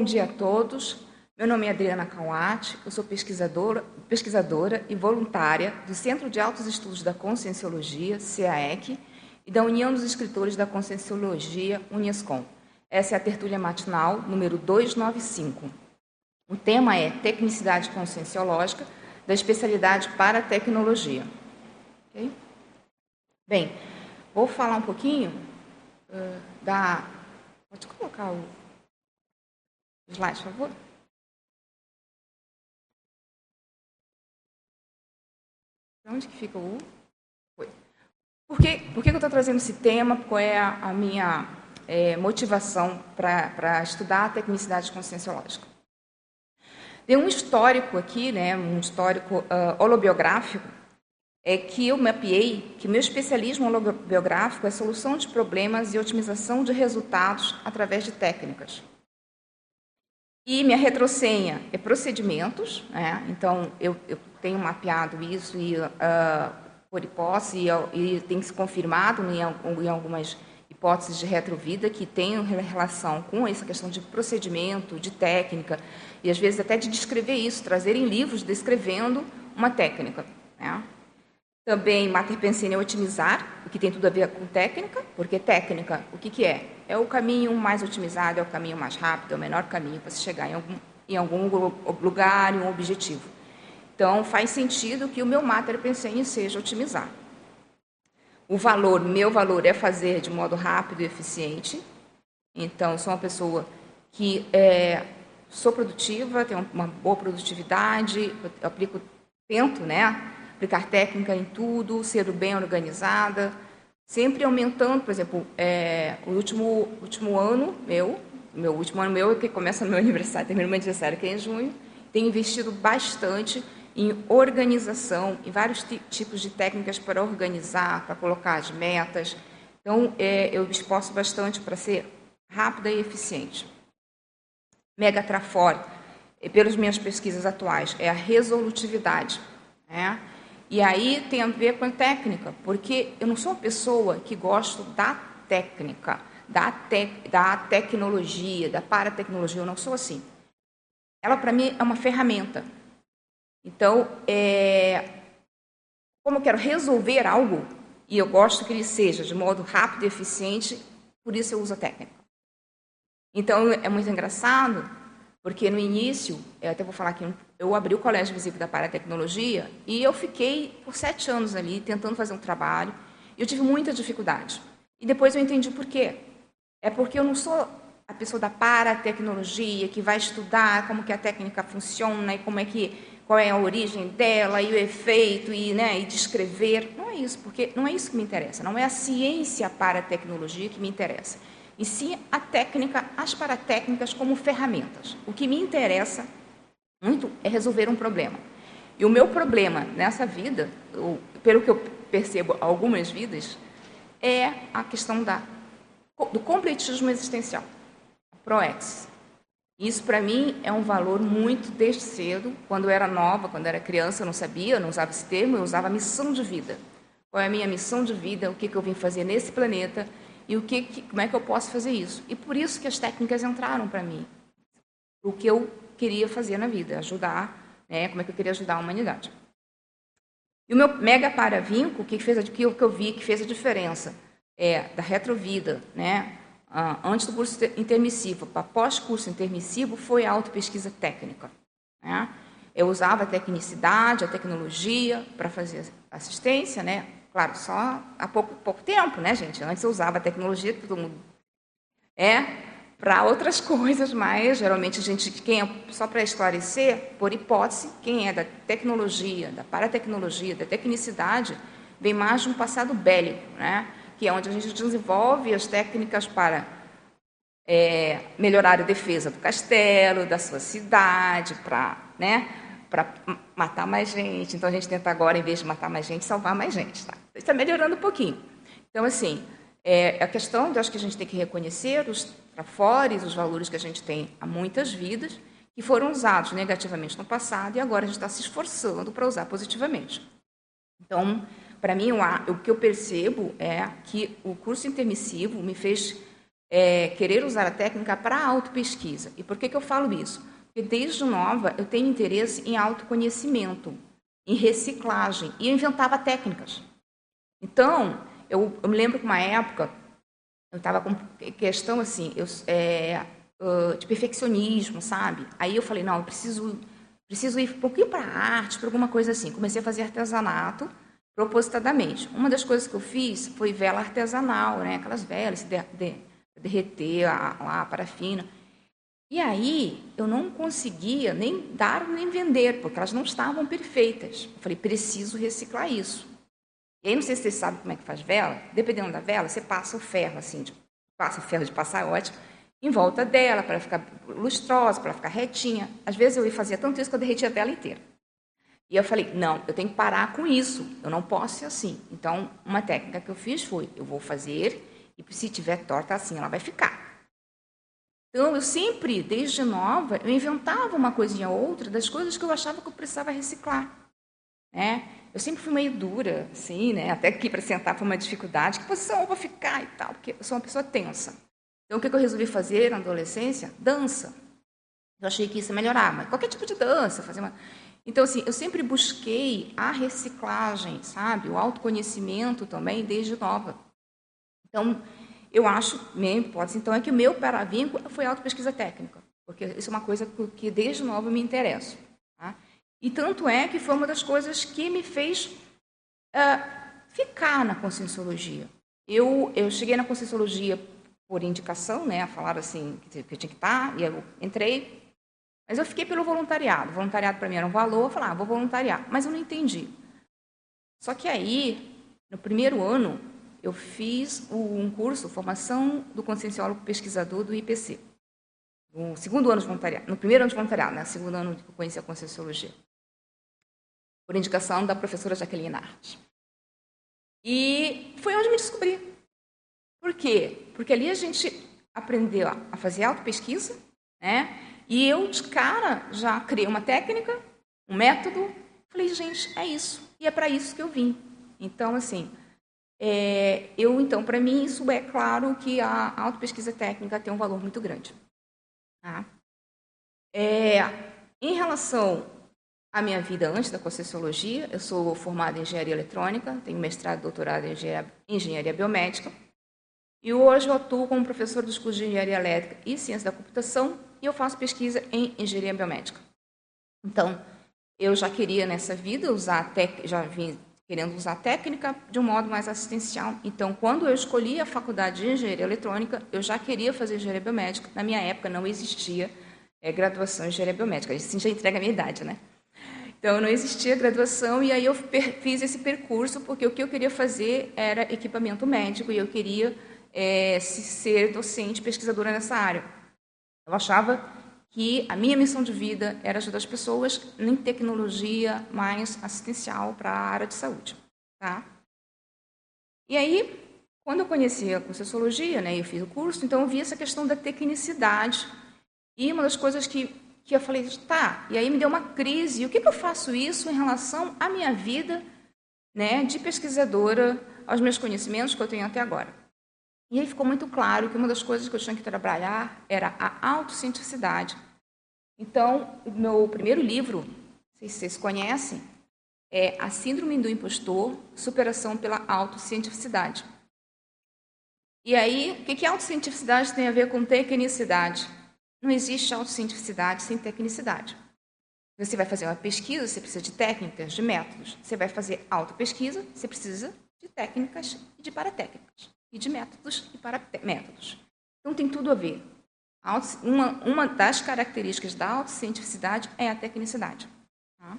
Bom dia a todos. Meu nome é Adriana Kawat, eu sou pesquisadora, pesquisadora e voluntária do Centro de Altos Estudos da Conscienciologia, CAEC, e da União dos Escritores da Conscienciologia, Unescom. Essa é a tertúlia matinal número 295. O tema é Tecnicidade Conscienciológica da especialidade para tecnologia. Okay? Bem, vou falar um pouquinho uh, da. Pode colocar o slide, por favor? Onde que fica o Foi. Por que, por que eu estou trazendo esse tema? Qual é a, a minha é, motivação para estudar a tecnicidade conscienciológica? Tem um histórico aqui, né, um histórico uh, holobiográfico, é que eu mapeei que meu especialismo holobiográfico é solução de problemas e otimização de resultados através de técnicas. E minha retrosenha é procedimentos, né? então eu, eu tenho mapeado isso e, uh, por hipótese e, e, tem se confirmado em, em algumas hipóteses de retrovida que têm relação com essa questão de procedimento, de técnica, e às vezes até de descrever isso, trazerem livros descrevendo uma técnica. Né? Também Mater Pensene é otimizar, o que tem tudo a ver com técnica, porque técnica, o que, que é? É o caminho mais otimizado, é o caminho mais rápido, é o menor caminho para se chegar em algum, em algum lugar, em um objetivo. Então, faz sentido que o meu Mater Pensene seja otimizar. O valor, meu valor é fazer de modo rápido e eficiente. Então, sou uma pessoa que é, sou produtiva, tenho uma boa produtividade, aplico, tento, né, aplicar técnica em tudo, ser bem organizada, sempre aumentando, por exemplo, é, o último, último ano meu, meu último ano meu, que começa meu aniversário, termina meu aniversário, que é em junho, tenho investido bastante em organização, em vários tipos de técnicas para organizar, para colocar as metas. Então, é, eu me esforço bastante para ser rápida e eficiente. Mega Trafor, pelas minhas pesquisas atuais, é a resolutividade. Né? E aí tem a ver com a técnica, porque eu não sou uma pessoa que gosto da técnica, da, te, da tecnologia, da paratecnologia, eu não sou assim. Ela, para mim, é uma ferramenta. Então, é, como eu quero resolver algo, e eu gosto que ele seja de modo rápido e eficiente, por isso eu uso a técnica. Então, é muito engraçado, porque no início, eu até vou falar aqui eu abri o Colégio Visível da Paratecnologia e eu fiquei por sete anos ali tentando fazer um trabalho. Eu tive muita dificuldade. E depois eu entendi por quê. É porque eu não sou a pessoa da paratecnologia que vai estudar como que a técnica funciona e como é que qual é a origem dela e o efeito e, né, e descrever. Não é isso, porque não é isso que me interessa. Não é a ciência para a tecnologia que me interessa. E sim a técnica, as paratécnicas como ferramentas. O que me interessa muito é resolver um problema. E o meu problema nessa vida, pelo que eu percebo algumas vidas, é a questão da, do completismo existencial, ProEx. Isso para mim é um valor muito desde cedo. Quando eu era nova, quando eu era criança, eu não sabia, eu não usava esse termo, eu usava missão de vida. Qual é a minha missão de vida? O que, que eu vim fazer nesse planeta? E o que, que, como é que eu posso fazer isso? E por isso que as técnicas entraram para mim. O que eu queria fazer na vida, ajudar, né, como é que eu queria ajudar a humanidade. E o meu mega paravinco, que fez que eu vi que fez a diferença é da retrovida, né, antes do curso intermissivo para pós-curso intermissivo, foi a autopesquisa técnica. Né? Eu usava a tecnicidade, a tecnologia para fazer assistência, né? Claro, só há pouco, pouco tempo, né, gente? Antes eu usava a tecnologia, todo mundo é para outras coisas, mas geralmente a gente, quem é, só para esclarecer, por hipótese, quem é da tecnologia, da paratecnologia, da tecnicidade, vem mais de um passado bélico, né? que é onde a gente desenvolve as técnicas para é, melhorar a defesa do castelo, da sua cidade, para né, matar mais gente. Então a gente tenta agora, em vez de matar mais gente, salvar mais gente. Tá? Está melhorando um pouquinho. Então, assim, é a questão, eu acho que a gente tem que reconhecer os trafores, os valores que a gente tem há muitas vidas, que foram usados negativamente no passado e agora a gente está se esforçando para usar positivamente. Então, para mim, o que eu percebo é que o curso intermissivo me fez é, querer usar a técnica para autopesquisa. E por que, que eu falo isso? Porque desde nova eu tenho interesse em autoconhecimento, em reciclagem, e eu inventava técnicas. Então, eu, eu me lembro que uma época eu estava com questão assim, eu, é, de perfeccionismo, sabe? Aí eu falei, não, eu preciso, preciso ir um pouquinho para arte, para alguma coisa assim. Comecei a fazer artesanato propositadamente. Uma das coisas que eu fiz foi vela artesanal, né? Aquelas velas, de, de, derreter a, lá a parafina. E aí eu não conseguia nem dar nem vender, porque elas não estavam perfeitas. Eu falei, preciso reciclar isso. E aí, não sei se vocês sabem como é que faz vela. Dependendo da vela, você passa o ferro, assim, de, passa o ferro de passar ótimo, em volta dela, para ficar lustrosa, para ficar retinha. Às vezes eu fazia tanto isso que eu derretia a vela inteira. E eu falei, não, eu tenho que parar com isso. Eu não posso ser assim. Então, uma técnica que eu fiz foi, eu vou fazer e se tiver torta assim, ela vai ficar. Então, eu sempre, desde nova, eu inventava uma coisinha ou outra das coisas que eu achava que eu precisava reciclar. Né? Eu sempre fui meio dura, assim, né? até aqui para sentar foi uma dificuldade. Que posição eu vou ficar e tal? Porque eu sou uma pessoa tensa. Então, o que eu resolvi fazer na adolescência? Dança. Eu achei que isso ia melhorar, mas qualquer tipo de dança, fazer uma... Então, assim, eu sempre busquei a reciclagem, sabe? O autoconhecimento também, desde nova. Então, eu acho, minha hipótese, então, é que o meu paravínculo foi autopesquisa técnica, porque isso é uma coisa que desde nova eu me interesso. Tá? E tanto é que foi uma das coisas que me fez uh, ficar na conscienciologia. Eu, eu cheguei na conscienciologia por indicação, né, falaram assim que eu tinha que estar, e eu entrei, mas eu fiquei pelo voluntariado. O voluntariado para mim era um valor, eu falei, ah, vou voluntariar, mas eu não entendi. Só que aí, no primeiro ano, eu fiz um curso, formação do conscienciólogo pesquisador do IPC. No segundo ano de voluntariado, no primeiro ano de voluntariado, né? segundo ano que eu conheci a conscienciologia. Por indicação da professora Jaqueline Arte. E foi onde me descobri. Por quê? Porque ali a gente aprendeu a fazer auto-pesquisa, né? E eu, de cara, já criei uma técnica, um método. Falei, gente, é isso. E é para isso que eu vim. Então, assim, é, eu, então, para mim, isso é claro que a autopesquisa técnica tem um valor muito grande. Tá? É, em relação à minha vida antes da Conscienciologia, eu sou formada em Engenharia Eletrônica, tenho mestrado e doutorado em Engenharia, engenharia Biomédica, e hoje eu atuo como professor dos cursos de Engenharia Elétrica e Ciência da Computação, e eu faço pesquisa em Engenharia Biomédica. Então, eu já queria nessa vida usar, tec... já vim querendo usar a técnica de um modo mais assistencial. Então, quando eu escolhi a faculdade de engenharia eletrônica, eu já queria fazer engenharia biomédica. Na minha época não existia é, graduação em engenharia biomédica. Isso já entrega a minha idade, né? Então, não existia graduação e aí eu fiz esse percurso porque o que eu queria fazer era equipamento médico e eu queria é, ser docente, pesquisadora nessa área. Eu achava que a minha missão de vida era ajudar as pessoas em tecnologia mais assistencial para a área de saúde. Tá? E aí, quando eu conheci a Conscienciologia, né, eu fiz o curso, então eu vi essa questão da tecnicidade. E uma das coisas que, que eu falei, tá, e aí me deu uma crise. O que, que eu faço isso em relação à minha vida né, de pesquisadora, aos meus conhecimentos que eu tenho até agora? E aí ficou muito claro que uma das coisas que eu tinha que trabalhar era a autocientificidade. Então, o meu primeiro livro, se vocês conhecem, é A Síndrome do Impostor, Superação pela Autocientificidade. E aí, o que, a autocientificidade tem a ver com tecnicidade? Não existe autocientificidade sem tecnicidade. Você vai fazer uma pesquisa, você precisa de técnicas, de métodos. Você vai fazer autopesquisa, você precisa de técnicas e de paratécnicas e de métodos e para métodos. Então tem tudo a ver. Uma, uma das características da autocientificidade é a tecnicidade. Tá?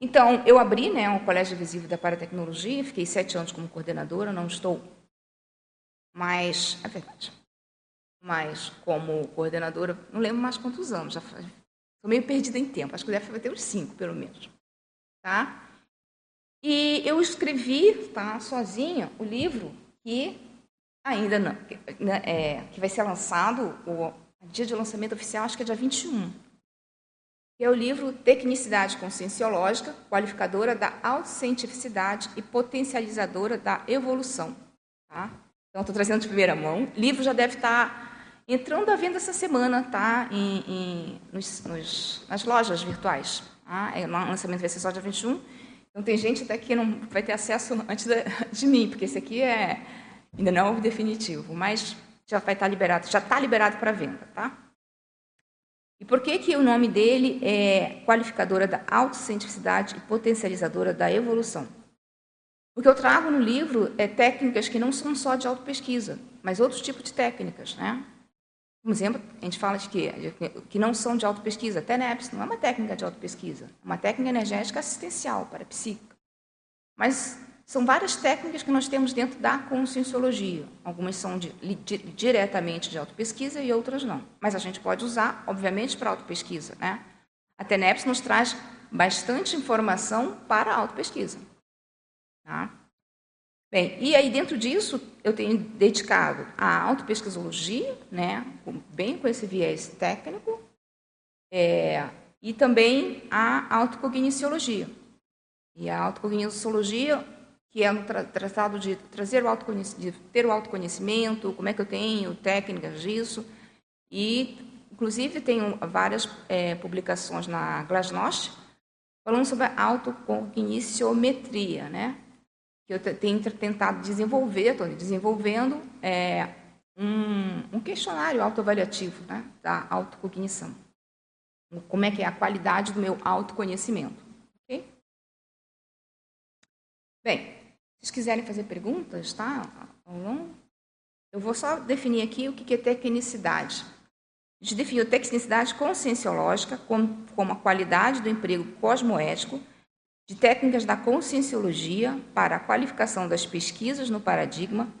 Então, eu abri né, o Colégio Visível da Paratecnologia, fiquei sete anos como coordenadora, não estou mais, é verdade, mas como coordenadora, não lembro mais quantos anos, já estou meio perdida em tempo, acho que deve ter uns cinco, pelo menos. Tá? E eu escrevi tá, sozinha o livro que ainda não, que, né, é, que vai ser lançado, o dia de lançamento oficial, acho que é dia 21. Que é o livro Tecnicidade Conscienciológica, qualificadora da autocientificidade e potencializadora da evolução. Tá? Então, estou trazendo de primeira mão. O livro já deve estar tá entrando à venda essa semana, tá? Em, em nos, nos, nas lojas virtuais. Tá? O lançamento vai ser só dia 21. Então, tem gente até que não vai ter acesso antes de, de mim, porque esse aqui é ainda não é o definitivo, mas já vai estar tá liberado, já está liberado para venda, tá? E por que, que o nome dele é qualificadora da autocientificidade e potencializadora da evolução? O que eu trago no livro é técnicas que não são só de autopesquisa, mas outros tipos de técnicas. Né? Por exemplo, a gente fala de que, que não são de autopesquisa. TENEPS não é uma técnica de autopesquisa, é uma técnica energética assistencial para a psíquica. Mas são várias técnicas que nós temos dentro da conscienciologia. Algumas são de, diretamente de autopesquisa e outras não. Mas a gente pode usar, obviamente, para autopesquisa. Né? A TENEPS nos traz bastante informação para a autopesquisa. Tá? Bem, e aí dentro disso eu tenho dedicado a autopesquisologia, né, bem com esse viés técnico, é, e também a autocogniciologia. E a autocogniciologia, que é um tra tratado de trazer o de ter o autoconhecimento, como é que eu tenho técnicas disso, e inclusive tenho várias é, publicações na Glasnost falando sobre a autocogniciometria, né? Que eu tenho tentado desenvolver, estou desenvolvendo é, um, um, questionário autoavaliativo né, da autocognição. Como é que é a qualidade do meu autoconhecimento. Okay? Bem, se vocês quiserem fazer perguntas, tá? Eu vou só definir aqui o que é tecnicidade. A gente definiu tecnicidade conscienciológica como, como a qualidade do emprego cosmoético de técnicas da conscienciologia para a qualificação das pesquisas no paradigma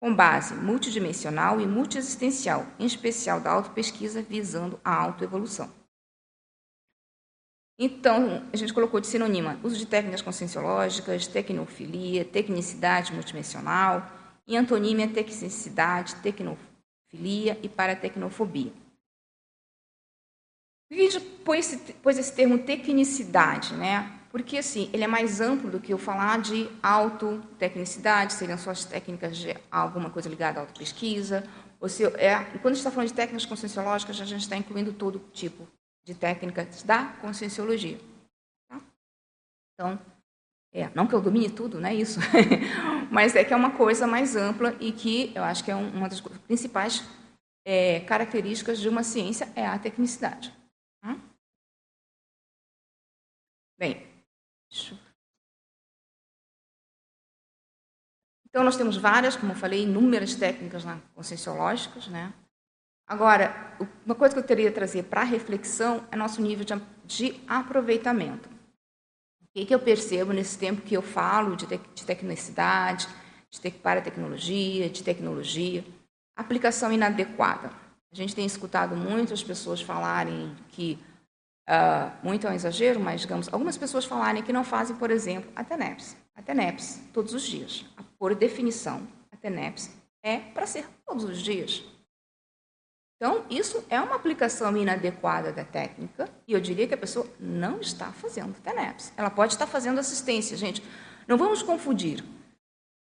com base multidimensional e multiexistencial, em especial da autopesquisa visando a autoevolução. Então, a gente colocou de sinônima uso de técnicas conscienciológicas, tecnofilia, tecnicidade multidimensional, e antonímia tecnicidade, tecnofilia e paratecnofobia. Por que a gente pôs esse, pôs esse termo tecnicidade? Né? Porque assim, ele é mais amplo do que eu falar de autotecnicidade, seriam só as técnicas de alguma coisa ligada à autopesquisa, ou se é, quando a gente está falando de técnicas conscienciológicas, a gente está incluindo todo tipo de técnicas da conscienciologia. Tá? Então, é, não que eu domine tudo, não é isso, mas é que é uma coisa mais ampla e que eu acho que é uma das principais é, características de uma ciência é a tecnicidade. Tá? Bem, então, nós temos várias, como eu falei, inúmeras técnicas conscienciológicas. Né? Agora, uma coisa que eu teria trazer para reflexão é nosso nível de, de aproveitamento. O que, que, eu percebo nesse tempo que eu falo de, te, de tecnicidade, de te, para tecnologia, de tecnologia? Aplicação inadequada. A gente tem escutado muitas pessoas falarem que Uh, muito é um exagero, mas, digamos, algumas pessoas falarem que não fazem, por exemplo, a TENEPS. A TENEPS, todos os dias. Por definição, a TENEPS é para ser todos os dias. Então, isso é uma aplicação inadequada da técnica e eu diria que a pessoa não está fazendo TENEPS. Ela pode estar fazendo assistência, gente. Não vamos confundir.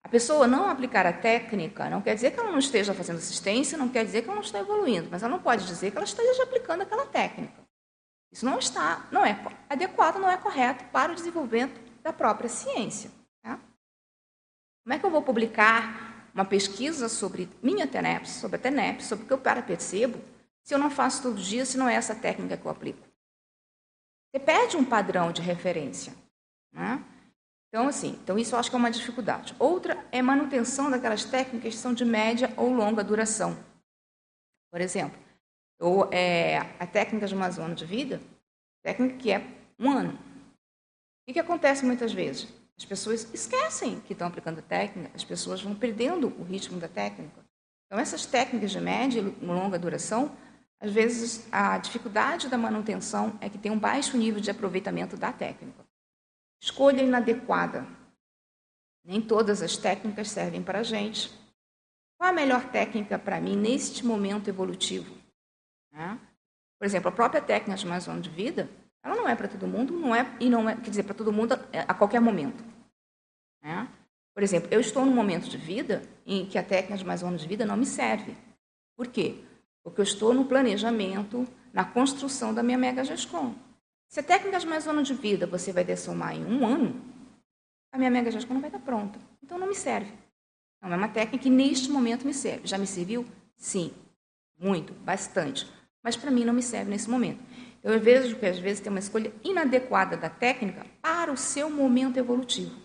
A pessoa não aplicar a técnica não quer dizer que ela não esteja fazendo assistência, não quer dizer que ela não está evoluindo, mas ela não pode dizer que ela esteja aplicando aquela técnica. Isso não está, não é adequado, não é correto para o desenvolvimento da própria ciência. Tá? Como é que eu vou publicar uma pesquisa sobre minha TENEPS, sobre a TENEPS, sobre o que eu para percebo, se eu não faço todo dia, se não é essa técnica que eu aplico? Você perde um padrão de referência. Né? Então, assim, então isso eu acho que é uma dificuldade. Outra é manutenção daquelas técnicas que são de média ou longa duração. Por exemplo, ou é, a técnica de uma zona de vida, técnica que é um ano. O que acontece muitas vezes? As pessoas esquecem que estão aplicando a técnica, as pessoas vão perdendo o ritmo da técnica. Então, essas técnicas de média e longa duração, às vezes a dificuldade da manutenção é que tem um baixo nível de aproveitamento da técnica. Escolha inadequada. Nem todas as técnicas servem para a gente. Qual a melhor técnica para mim neste momento evolutivo? Né? Por exemplo, a própria técnica de mais de vida, ela não é para todo mundo, não é e não é, quer dizer, para todo mundo a qualquer momento. Né? Por exemplo, eu estou num momento de vida em que a técnica de mais de vida não me serve. Por quê? Porque eu estou no planejamento, na construção da minha Mega GESCOM. Se a técnica de mais de vida você vai dessomar em um ano, a minha Mega GESCOM não vai estar pronta. Então não me serve. Não é uma técnica que neste momento me serve. Já me serviu? Sim. Muito, bastante. Mas para mim não me serve nesse momento. Eu vejo que às vezes tem uma escolha inadequada da técnica para o seu momento evolutivo.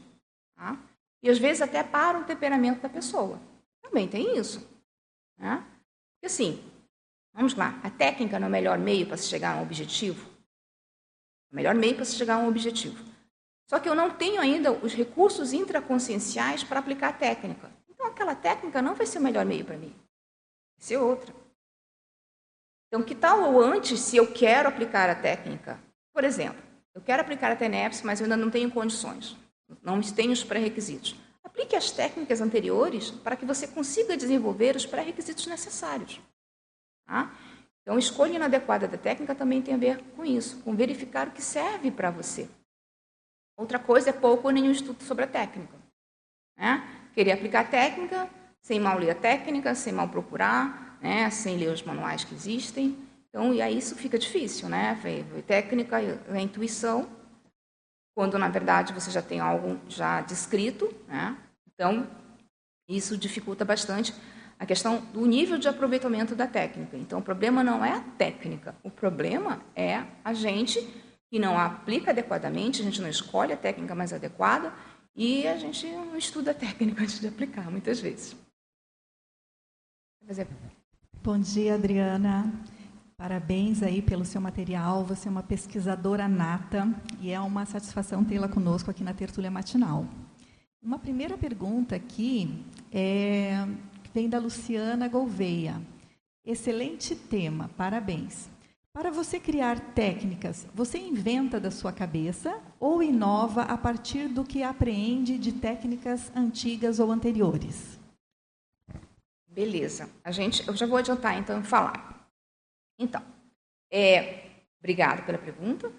Tá? E às vezes até para o temperamento da pessoa. Também tem isso. Né? Porque assim, vamos lá, a técnica não é o melhor meio para se chegar a um objetivo? O melhor meio para se chegar a um objetivo. Só que eu não tenho ainda os recursos intraconscienciais para aplicar a técnica. Então aquela técnica não vai ser o melhor meio para mim. Vai ser outra. Então, que tal ou antes, se eu quero aplicar a técnica? Por exemplo, eu quero aplicar a TENEPS, mas eu ainda não tenho condições, não tenho os pré-requisitos. Aplique as técnicas anteriores para que você consiga desenvolver os pré-requisitos necessários. Tá? Então, escolha inadequada da técnica também tem a ver com isso, com verificar o que serve para você. Outra coisa é pouco ou nenhum estudo sobre a técnica. Né? Querer aplicar a técnica sem mal ler a técnica, sem mal procurar, né, sem ler os manuais que existem. Então, e aí isso fica difícil, né? A técnica, a intuição, quando na verdade você já tem algo já descrito, né? Então, isso dificulta bastante a questão do nível de aproveitamento da técnica. Então, o problema não é a técnica, o problema é a gente que não aplica adequadamente, a gente não escolhe a técnica mais adequada e a gente não estuda a técnica antes de aplicar, muitas vezes. Fazer Bom dia, Adriana. Parabéns aí pelo seu material. Você é uma pesquisadora nata e é uma satisfação tê-la conosco aqui na Tertúlia Matinal. Uma primeira pergunta aqui é, vem da Luciana Gouveia. Excelente tema, parabéns. Para você criar técnicas, você inventa da sua cabeça ou inova a partir do que apreende de técnicas antigas ou anteriores? Beleza. A gente, eu já vou adiantar então falar. Então, é, obrigada pela pergunta.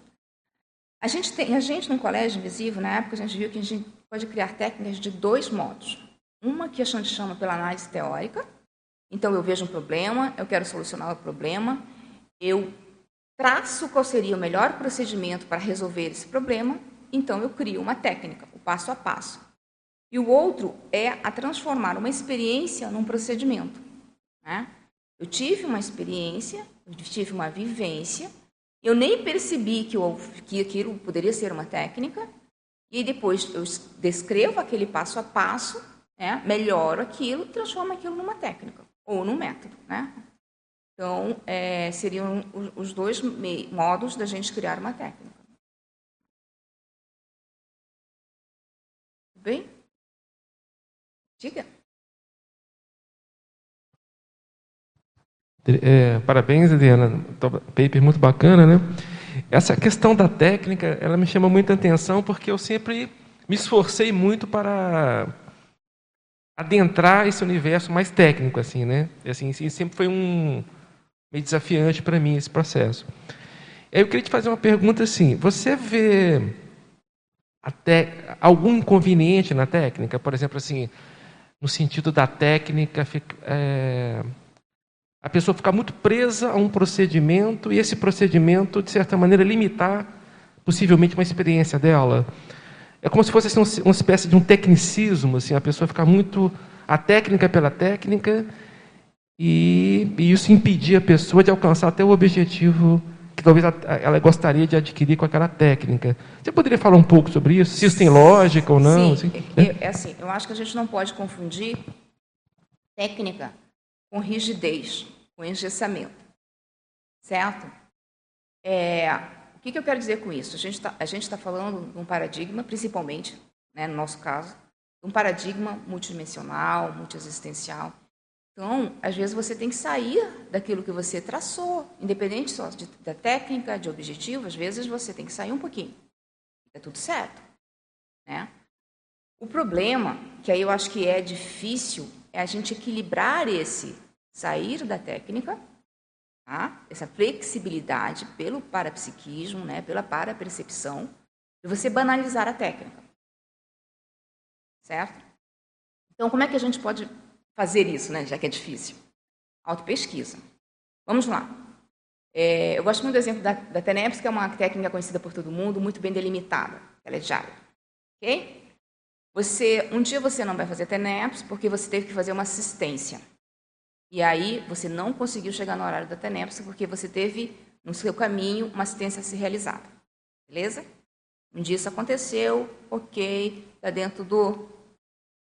A gente tem, a gente no colégio invisível, na época a gente viu que a gente pode criar técnicas de dois modos. Uma que a gente chama pela análise teórica. Então eu vejo um problema, eu quero solucionar o problema, eu traço qual seria o melhor procedimento para resolver esse problema, então eu crio uma técnica, o passo a passo. E o outro é a transformar uma experiência num procedimento. Né? Eu tive uma experiência, eu tive uma vivência, eu nem percebi que, eu, que aquilo poderia ser uma técnica, e depois eu descrevo aquele passo a passo, né? melhoro aquilo, transformo aquilo numa técnica ou num método. Né? Então, é, seriam os dois modos da gente criar uma técnica. Bem? Diga. É, parabéns, Adriana. Paper muito bacana, né? Essa questão da técnica, ela me chama muita atenção porque eu sempre me esforcei muito para adentrar esse universo mais técnico, assim, né? Assim, sempre foi um meio desafiante para mim esse processo. Eu queria te fazer uma pergunta assim: você vê até algum inconveniente na técnica? Por exemplo, assim, no sentido da técnica, é, a pessoa ficar muito presa a um procedimento e esse procedimento, de certa maneira, limitar possivelmente uma experiência dela. É como se fosse assim, uma espécie de um tecnicismo, assim, a pessoa ficar muito a técnica pela técnica e, e isso impedir a pessoa de alcançar até o objetivo que talvez ela gostaria de adquirir com aquela técnica. Você poderia falar um pouco sobre isso? Se isso tem lógica ou não? Sim, assim, né? é, assim, eu acho que a gente não pode confundir técnica com rigidez, com engessamento. Certo? É, o que, que, eu quero dizer com isso? A gente está tá falando de um paradigma, principalmente, né, no nosso caso, de um paradigma multidimensional, multiexistencial, então, às vezes você tem que sair daquilo que você traçou, independente só de, da técnica, de objetivo, às vezes você tem que sair um pouquinho. É tudo certo. Né? O problema, que aí eu acho que é difícil, é a gente equilibrar esse sair da técnica, tá? essa flexibilidade pelo parapsiquismo, né? pela parapercepção, e você banalizar a técnica. Certo? Então, como é que a gente pode fazer isso, né, já que é difícil? Autopesquisa. Vamos lá. É, eu gosto muito do exemplo da, da TENEPS, que é uma técnica conhecida por todo mundo, muito bem delimitada. Ela é diária. Ok? Você, um dia você não vai fazer TENEPS porque você teve que fazer uma assistência. E aí você não conseguiu chegar no horário da TENEPS porque você teve no seu caminho uma assistência a ser realizada. Beleza? Um dia isso aconteceu, ok, está dentro do.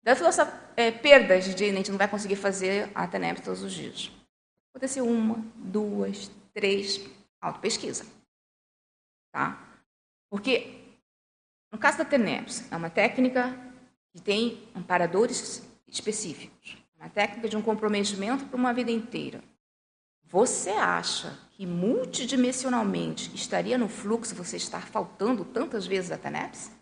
Das nossas é, perdas de a gente não vai conseguir fazer a TENEPS todos os dias. Aconteceu uma, duas, três, auto-pesquisa. Tá? Porque, no caso da TENEPS, é uma técnica que tem amparadores específicos. Uma técnica de um comprometimento para uma vida inteira. Você acha que multidimensionalmente estaria no fluxo você estar faltando tantas vezes a TENEPS?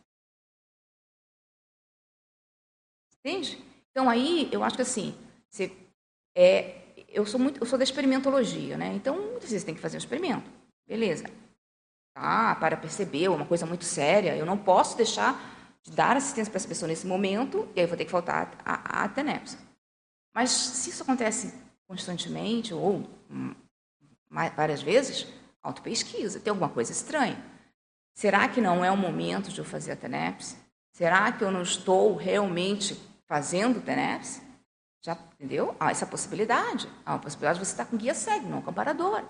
Entende? Então aí eu acho que assim, você, é, eu sou muito, eu sou da experimentologia, né? Então muitas vezes tem que fazer um experimento, beleza? Tá, para perceber uma coisa muito séria, eu não posso deixar de dar assistência para essa pessoa nesse momento e aí eu vou ter que faltar a, a, a. Mas se isso acontece constantemente ou várias vezes, autopesquisa. Tem alguma coisa estranha. Será que não é o momento de eu fazer a TENEPS? Será que eu não estou realmente fazendo TENEPS? Já entendeu? Há essa possibilidade. Há uma possibilidade de você estar com guia cego, não comparador.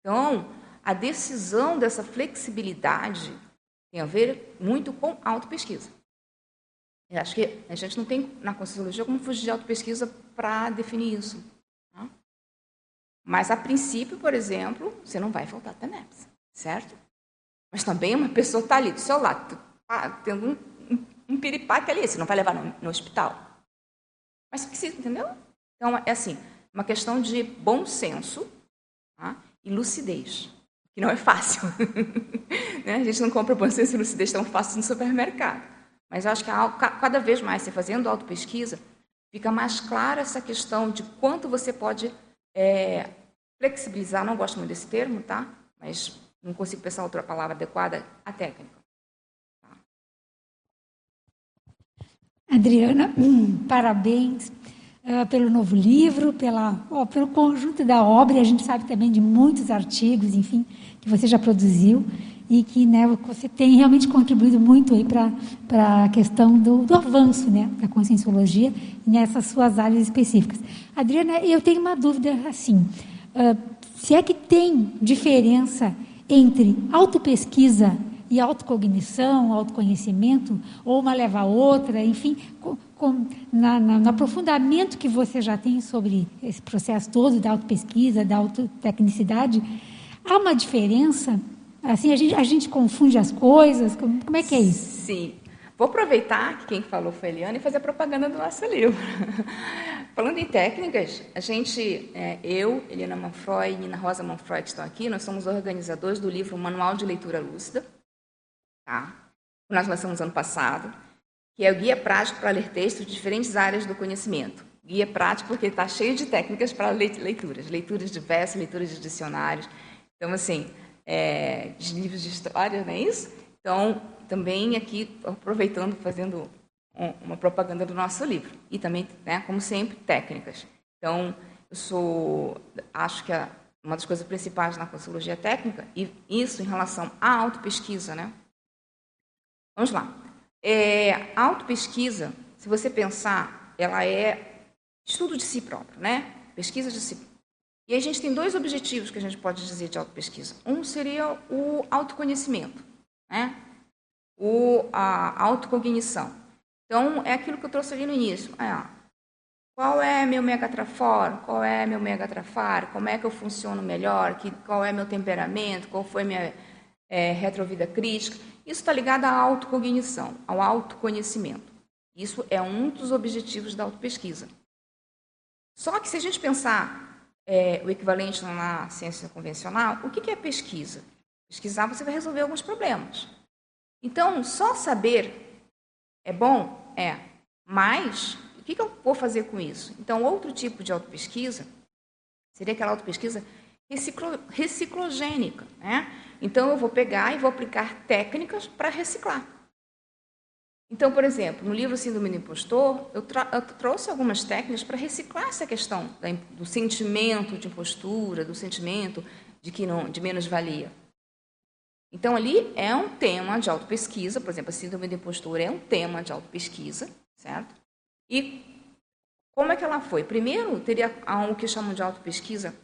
Então, a decisão dessa flexibilidade tem a ver muito com autopesquisa. Eu acho que a gente não tem na Conscienciologia como fugir de autopesquisa para definir isso. Mas, a princípio, por exemplo, você não vai faltar TENEPS, certo? Mas também uma pessoa está ali do seu lado, tá tendo um, um, piripaque ali, você não vai levar no, no hospital. Mas precisa, entendeu? Então, é assim, uma questão de bom senso tá? e lucidez, que não é fácil. né? A gente não compra bom senso e lucidez tão fácil no supermercado. Mas eu acho que cada vez mais, você fazendo autopesquisa, fica mais clara essa questão de quanto você pode é, flexibilizar, não gosto muito desse termo, tá? Mas não consigo pensar outra palavra adequada, a técnica. Adriana, parabéns uh, pelo novo livro, pela, oh, pelo conjunto da obra. A gente sabe também de muitos artigos, enfim, que você já produziu e que né, você tem realmente contribuído muito para a questão do, do, avanço né, da conscienciologia nessas suas áreas específicas. Adriana, eu tenho uma dúvida assim, uh, se é que tem diferença entre autopesquisa e autocognição, autoconhecimento, ou uma leva a outra, enfim, com, com, na, na, no aprofundamento que você já tem sobre esse processo todo da autopesquisa, da autotecnicidade, há uma diferença Assim, a gente, a gente confunde as coisas? Como, como é que é isso? Sim. Vou aproveitar que quem falou foi a Eliana e fazer a propaganda do nosso livro. Falando em técnicas, a gente, é, eu, Eliana Manfroy e Nina Rosa Manfroy, que estão aqui, nós somos organizadores do livro Manual de Leitura Lúcida, tá? que nós lançamos ano passado, que é o guia prático para ler textos de diferentes áreas do conhecimento. Guia prático porque está cheio de técnicas para leituras, leituras diversas, leituras de dicionários. Então, assim, é, de livros de história, não é isso? Então, também aqui, aproveitando, fazendo uma propaganda do nosso livro. E também, né, como sempre, técnicas. Então, eu sou, acho que a, uma das coisas principais na consciologia técnica, e isso em relação à autopesquisa, né? Vamos lá. É, autopesquisa, se você pensar, ela é estudo de si próprio, né? Pesquisa de si e a gente tem dois objetivos que a gente pode dizer de autopesquisa. Um seria o autoconhecimento, né? o, a autocognição. Então, é aquilo que eu trouxe ali no início. É, qual é meu megatrafor? Qual é meu megatrafar? Como é que eu funciono melhor? Que, qual é meu temperamento? Qual foi minha é, retrovida crítica? Isso está ligado à autocognição, ao autoconhecimento. Isso é um dos objetivos da autopesquisa. Só que se a gente pensar é, o equivalente na ciência convencional, o que é pesquisa? Pesquisar você vai resolver alguns problemas. Então, só saber é bom? É. Mas, o que eu vou fazer com isso? Então, outro tipo de autopesquisa seria aquela autopesquisa reciclo, reciclogênica. Né? Então, eu vou pegar e vou aplicar técnicas para reciclar. Então, por exemplo, no livro Síndrome do Impostor, eu, eu trouxe algumas técnicas para reciclar essa questão da, do sentimento de impostura, do sentimento de que não, de menos valia. Então, ali é um tema de autopesquisa, por exemplo, a síndrome do impostor é um tema de autopesquisa, certo? E como é que ela foi? Primeiro, teria algo que chamam de autopesquisa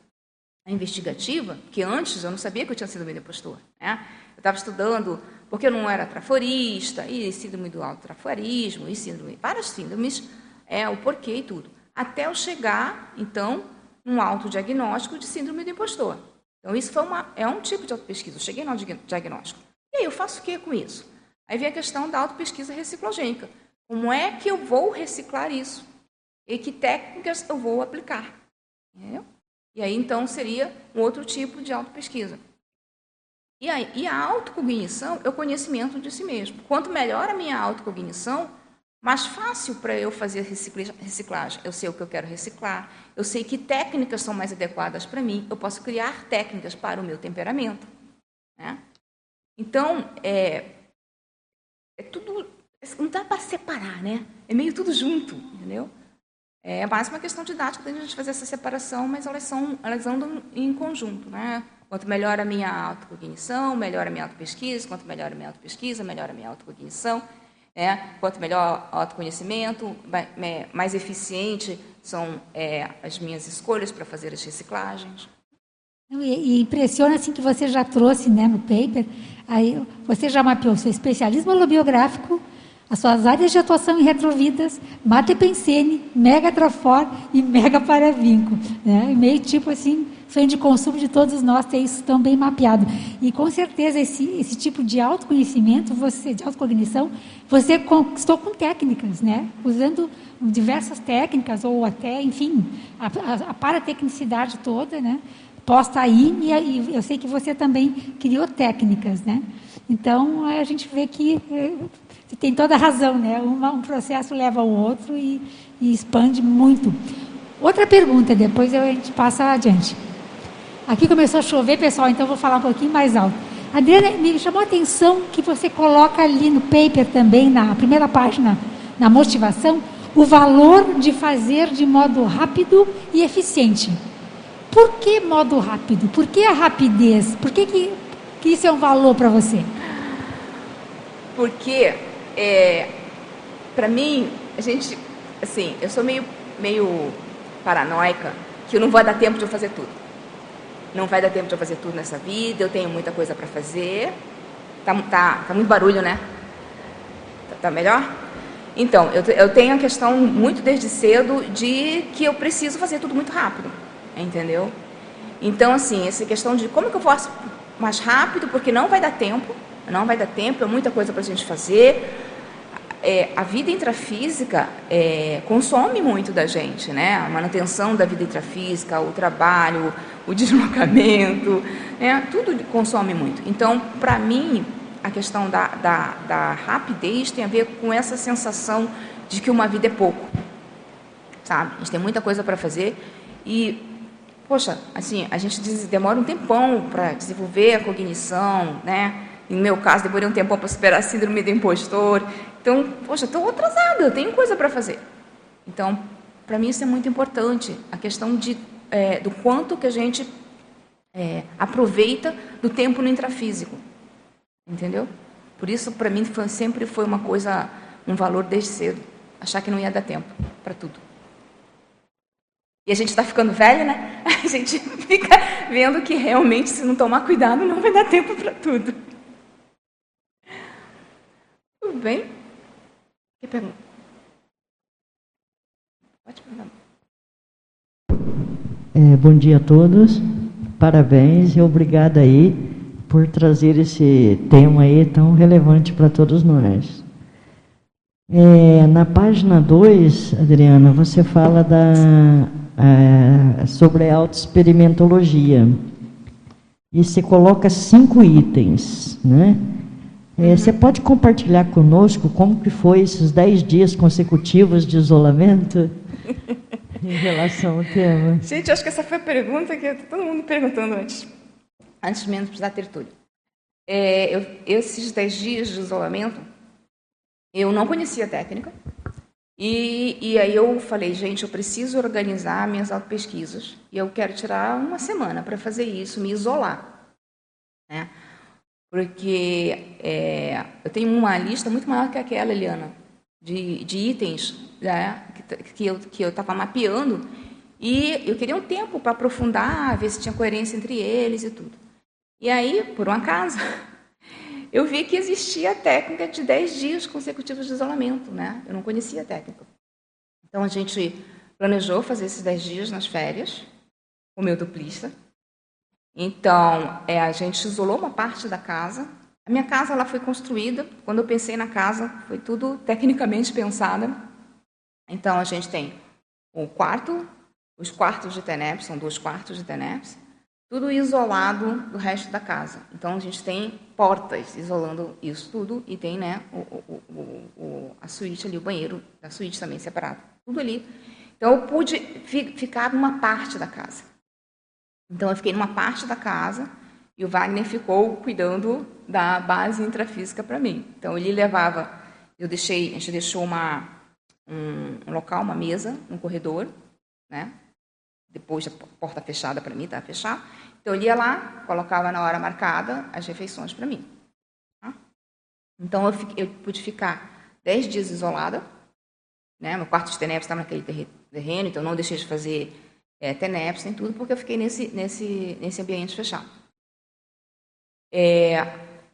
investigativa, que antes eu não sabia que eu tinha síndrome do impostor. Né? Eu estava estudando porque eu não era traforista, e síndrome do autotraforismo, e síndrome, várias síndromes, é, o porquê e tudo. Até eu chegar, então, num autodiagnóstico de síndrome do impostor. Então, isso foi uma, é um tipo de autopesquisa. Eu cheguei no diagnóstico. E aí, eu faço o que com isso? Aí vem a questão da autopesquisa reciclogênica. Como é que eu vou reciclar isso? E que técnicas eu vou aplicar? Entendeu? E aí, então, seria um outro tipo de autopesquisa. E, aí, e a autocognição é o conhecimento de si mesmo. Quanto melhor a minha autocognição, mais fácil para eu fazer reciclagem. Eu sei o que eu quero reciclar, eu sei que técnicas são mais adequadas para mim, eu posso criar técnicas para o meu temperamento. Né? Então, é, é tudo. Não dá para separar, né? É meio tudo junto, entendeu? É mais uma questão didática da gente fazer essa separação, mas elas, são, elas andam em conjunto, né? Quanto melhor a minha autocognição, melhor a minha autopesquisa. Quanto melhor a minha autopesquisa, melhor a minha autocognição. É, quanto melhor autoconhecimento, mais eficiente são é, as minhas escolhas para fazer as reciclagens. E, impressiona assim que você já trouxe né, no paper, aí você já mapeou seu especialismo holobiográfico, as suas áreas de atuação em retrovidas, Matepensene, Mega Trafor e Mega Paravinco. Né? Meio tipo assim, sonho de consumo de todos nós ter isso tão bem mapeado. E com certeza esse, esse tipo de autoconhecimento, você, de autocognição, você conquistou com técnicas, né? usando diversas técnicas, ou até, enfim, a, a, a paratecnicidade toda, né? posta aí, e, e eu sei que você também criou técnicas. Né? Então, a gente vê que eh, você tem toda a razão, né? Um processo leva ao outro e, e, expande muito. Outra pergunta, depois a gente passa adiante. Aqui começou a chover, pessoal, então vou falar um pouquinho mais alto. Adriana, me chamou a atenção que você coloca ali no paper também, na primeira página, na motivação, o valor de fazer de modo rápido e eficiente. Por que modo rápido? Por que a rapidez? Por que, que, que isso é um valor para você? Porque é, para mim, a gente, assim, eu sou meio, meio paranoica que eu não vou dar tempo de eu fazer tudo. Não vai dar tempo de eu fazer tudo nessa vida, eu tenho muita coisa para fazer. Tá, tá, tá muito barulho, né? Tá, tá melhor? Então, eu, eu tenho a questão muito desde cedo de que eu preciso fazer tudo muito rápido, entendeu? Então, assim, essa questão de como que eu faço mais rápido, porque não vai dar tempo, não vai dar tempo, é muita coisa para a gente fazer é, a vida intrafísica é, consome muito da gente, né? A manutenção da vida intrafísica, o trabalho, o deslocamento, né? tudo consome muito. Então, para mim, a questão da, da, da rapidez tem a ver com essa sensação de que uma vida é pouco, sabe? A gente tem muita coisa para fazer e, poxa, assim, a gente demora um tempão para desenvolver a cognição, né? No meu caso, demorei um tempão para superar a síndrome do impostor. Então, poxa, estou atrasada, eu tenho coisa para fazer. Então, para mim isso é muito importante, a questão de, é, do quanto que a gente é, aproveita do tempo no intrafísico. Entendeu? Por isso, para mim, foi, sempre foi uma coisa, um valor desde cedo. Achar que não ia dar tempo para tudo. E a gente está ficando velha, né? A gente fica vendo que realmente, se não tomar cuidado, não vai dar tempo para tudo. Tudo bem? Que pergunta? Pode perguntar. É, bom dia a todos. Parabéns e obrigada aí por trazer esse tema aí tão relevante para todos nós. É, na página 2, Adriana, você fala da, é, sobre a autoexperimentologia. E você coloca cinco itens, né? É, você pode compartilhar conosco como que foi esses dez dias consecutivos de isolamento em relação ao tema? Gente, acho que essa foi a pergunta que todo mundo perguntando antes, antes mesmo da tertúlia. É, eu, esses dez dias de isolamento, Eu não conhecia a técnica. E, e aí eu falei, gente, eu preciso organizar minhas autopesquisas. E eu quero tirar uma semana para fazer isso, me isolar. Né? Porque é, eu tenho uma lista muito maior que aquela, Eliana, de, de itens né, que, que eu estava mapeando. E eu queria um tempo para aprofundar, ver se tinha coerência entre eles e tudo. E aí, por um acaso, eu vi que existia a técnica de 10 dias consecutivos de isolamento, né? Eu não conhecia a técnica. Então a gente planejou fazer esses 10 dias nas férias, o meu duplista. Então, é, a gente isolou uma parte da casa. A minha casa ela foi construída, quando eu pensei na casa, foi tudo tecnicamente pensada. Então, a gente tem o quarto, os quartos de TENEP, são dois quartos de TENEP, tudo isolado do resto da casa. Então a gente tem portas isolando isso tudo e tem né, o, o, o, a suíte ali, o banheiro da suíte também separado. Tudo ali. Então eu pude fi, ficar numa parte da casa. Então eu fiquei numa parte da casa e o Wagner ficou cuidando da base intrafísica para mim. Então ele levava, eu deixei, a gente deixou uma, um, um local, uma mesa no corredor, né? depois da porta fechada para mim, tá fechado. Então eu ia lá, colocava na hora marcada as refeições para mim. Tá? Então eu, fiquei, eu, pude ficar dez dias isolada. Né? Meu quarto de TENEPS estava naquele terreno, então não deixei de fazer é, TENEPS tudo, porque eu fiquei nesse, nesse, nesse ambiente fechado. É,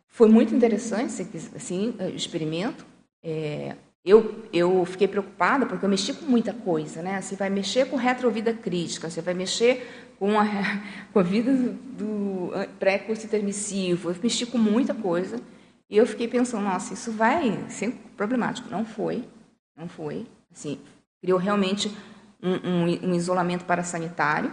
foi muito interessante assim, o experimento. É, eu, eu fiquei preocupada porque eu mexi com muita coisa, né? Você vai mexer com retrovida crítica, você vai mexer com a, com a vida do, pré-curso intermissivo, eu mexi com muita coisa. E eu fiquei pensando, nossa, isso vai ser problemático. Não foi, não foi. Assim, criou realmente um, um, um isolamento parasanitário,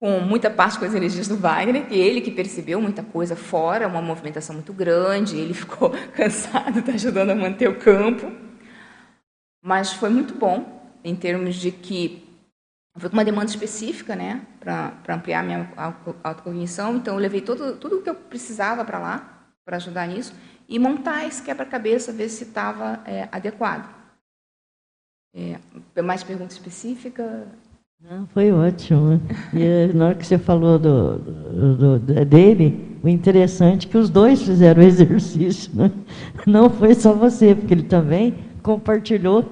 com muita parte com as energias do Wagner, que ele que percebeu muita coisa fora, uma movimentação muito grande, ele ficou cansado, está ajudando a manter o campo. Mas foi muito bom, em termos de que foi com uma demanda específica, né, para ampliar minha autocognição. Então, eu levei todo, tudo o que eu precisava para lá, para ajudar nisso, e montar esse quebra-cabeça, ver se estava é, adequado. É, mais pergunta específica? Não, foi ótimo. E eh, na hora que você falou do, do, do, dele, o interessante é que os dois fizeram o exercício. Né? Não foi só você, porque ele também compartilhou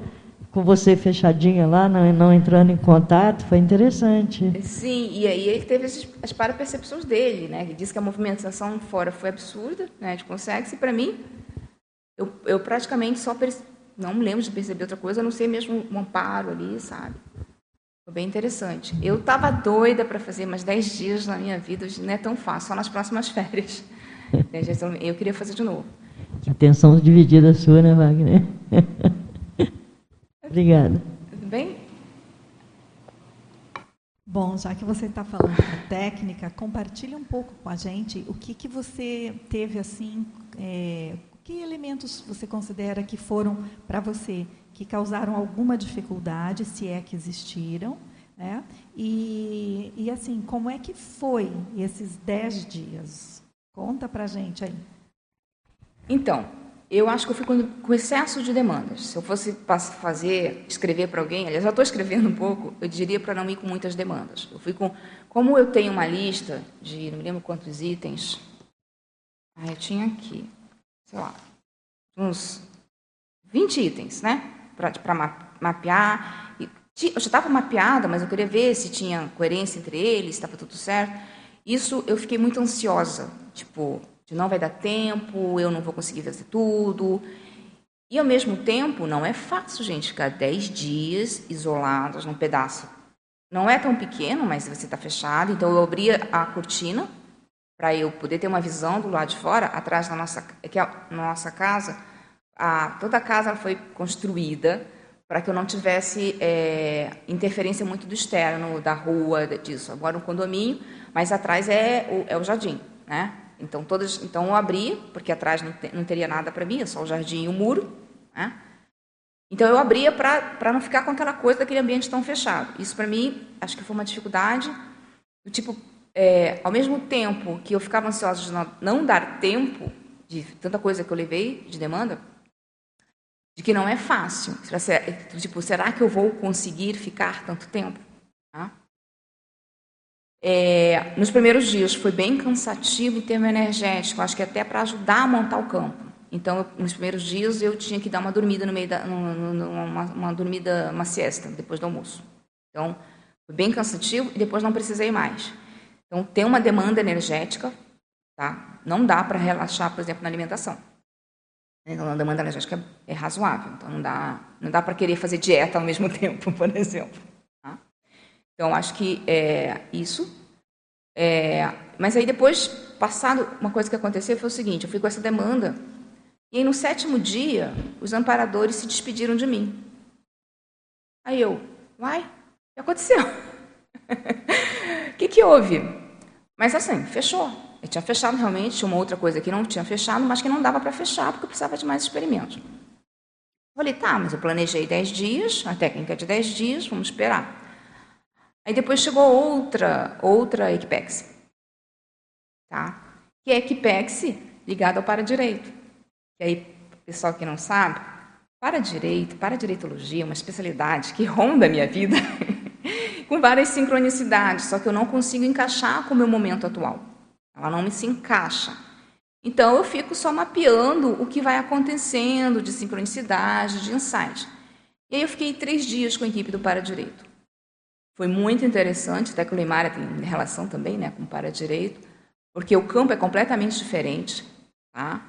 com você fechadinha lá, não, não entrando em contato, foi interessante. Sim, e aí ele teve as, as parapercepções dele, né? Ele disse que a movimentação fora foi absurda, né? De consegue e para mim, eu, eu praticamente só. Não me lembro de perceber outra coisa, a não ser mesmo um amparo ali, sabe? Foi bem interessante. Eu estava doida para fazer mais 10 dias na minha vida, hoje não é tão fácil, só nas próximas férias. Eu queria fazer de novo. Atenção dividida sua, né, Wagner? Obrigada. Tudo bem? Bom, já que você está falando da técnica, compartilhe um pouco com a gente o que, que você teve assim, é, que elementos você considera que foram para você que causaram alguma dificuldade, se é que existiram, né? E, e assim, como é que foi esses dez dias? Conta para gente aí. Então, eu acho que eu fui com, com excesso de demandas. Se eu fosse fazer, escrever para alguém, aliás, já estou escrevendo um pouco, eu diria para não ir com muitas demandas. Eu fui com, como eu tenho uma lista de, não me lembro quantos itens, ah, eu tinha aqui, sei lá, uns 20 itens, né? para mapear. eu já estava mapeada, mas eu queria ver se tinha coerência entre eles, estava tudo certo. Isso eu fiquei muito ansiosa, tipo, de não vai dar tempo, eu não vou conseguir fazer tudo. E ao mesmo tempo, não é fácil, gente, ficar 10 dias isolados num pedaço. Não é tão pequeno, mas você está fechado. Então eu abria a cortina para eu poder ter uma visão do lado de fora, atrás da nossa, que é a nossa casa a, toda a casa foi construída para que eu não tivesse é, interferência muito do externo, da rua, disso. Agora um condomínio, mas atrás é o, é o jardim, né? Então todas, então eu abri porque atrás não, te, não teria nada para mim, é só o jardim e o muro, né? Então eu abria para não ficar com aquela coisa daquele ambiente tão fechado. Isso para mim acho que foi uma dificuldade do tipo, é, ao mesmo tempo que eu ficava ansiosa de não, dar tempo de tanta coisa que eu levei de demanda, de que não é fácil. Tipo, será que eu vou conseguir ficar tanto tempo? Tá? É, nos primeiros dias foi bem cansativo em termo energético, acho que até para ajudar a montar o campo. Então, nos primeiros dias eu tinha que dar uma dormida no meio da, uma, uma dormida, uma siesta depois do almoço. Então, foi bem cansativo e depois não precisei mais. Então, tem uma demanda energética, tá? Não dá para relaxar, por exemplo, na alimentação. Então, a demanda energética é, é razoável. Então, não dá, não dá para querer fazer dieta ao mesmo tempo, por exemplo. Tá? Então, acho que é isso. É, mas aí depois, passado, uma coisa que aconteceu foi o seguinte: eu fui com essa demanda e aí no sétimo dia, os amparadores se despediram de mim. Aí eu, uai, o que aconteceu? O que, que houve? Mas assim, fechou. Eu tinha fechado realmente, uma outra coisa que não tinha fechado, mas que não dava para fechar porque eu precisava de mais experimentos. Falei, tá, mas eu planejei 10 dias, a técnica é de 10 dias, vamos esperar. Aí depois chegou outra, outra Equipex, tá? Que é Equipex ligada ao para-direito. E aí, pessoal que não sabe, para-direito, para-direitologia é uma especialidade que ronda a minha vida com várias sincronicidades, só que eu não consigo encaixar com o meu momento atual. Ela não me se encaixa. Então, eu fico só mapeando o que vai acontecendo de sincronicidade, de insight. E aí eu fiquei três dias com a equipe do Para-Direito. Foi muito interessante, até que o Leimara tem relação também né, com o Para-Direito, porque o campo é completamente diferente. Tá?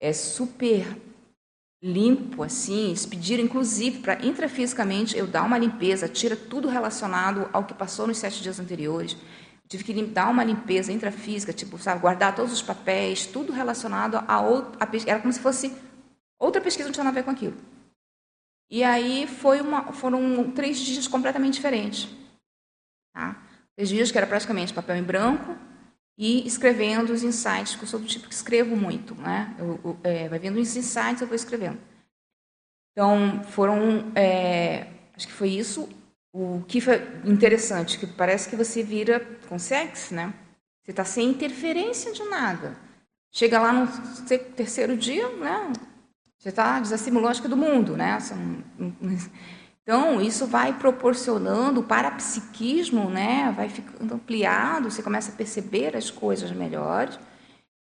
É super limpo, assim. Pediram, inclusive, para intrafisicamente eu dar uma limpeza, tira tudo relacionado ao que passou nos sete dias anteriores. Tive que dar uma limpeza intrafísica, tipo, sabe, guardar todos os papéis, tudo relacionado a outra. Era como se fosse outra pesquisa, não tinha nada a ver com aquilo. E aí foi uma, foram três dias completamente diferentes. Tá? Três dias que era praticamente papel em branco e escrevendo os insights, que eu sou do tipo que escrevo muito. Né? Eu, eu, é, vai vendo os insights, eu vou escrevendo. Então, foram. É, acho que foi isso. O que foi interessante, que parece que você vira, consegue, né? Você está sem interferência de nada. Chega lá no terceiro dia, né? Você está desassimilou a do mundo, né? Então, isso vai proporcionando o parapsiquismo, né? Vai ficando ampliado, você começa a perceber as coisas melhores.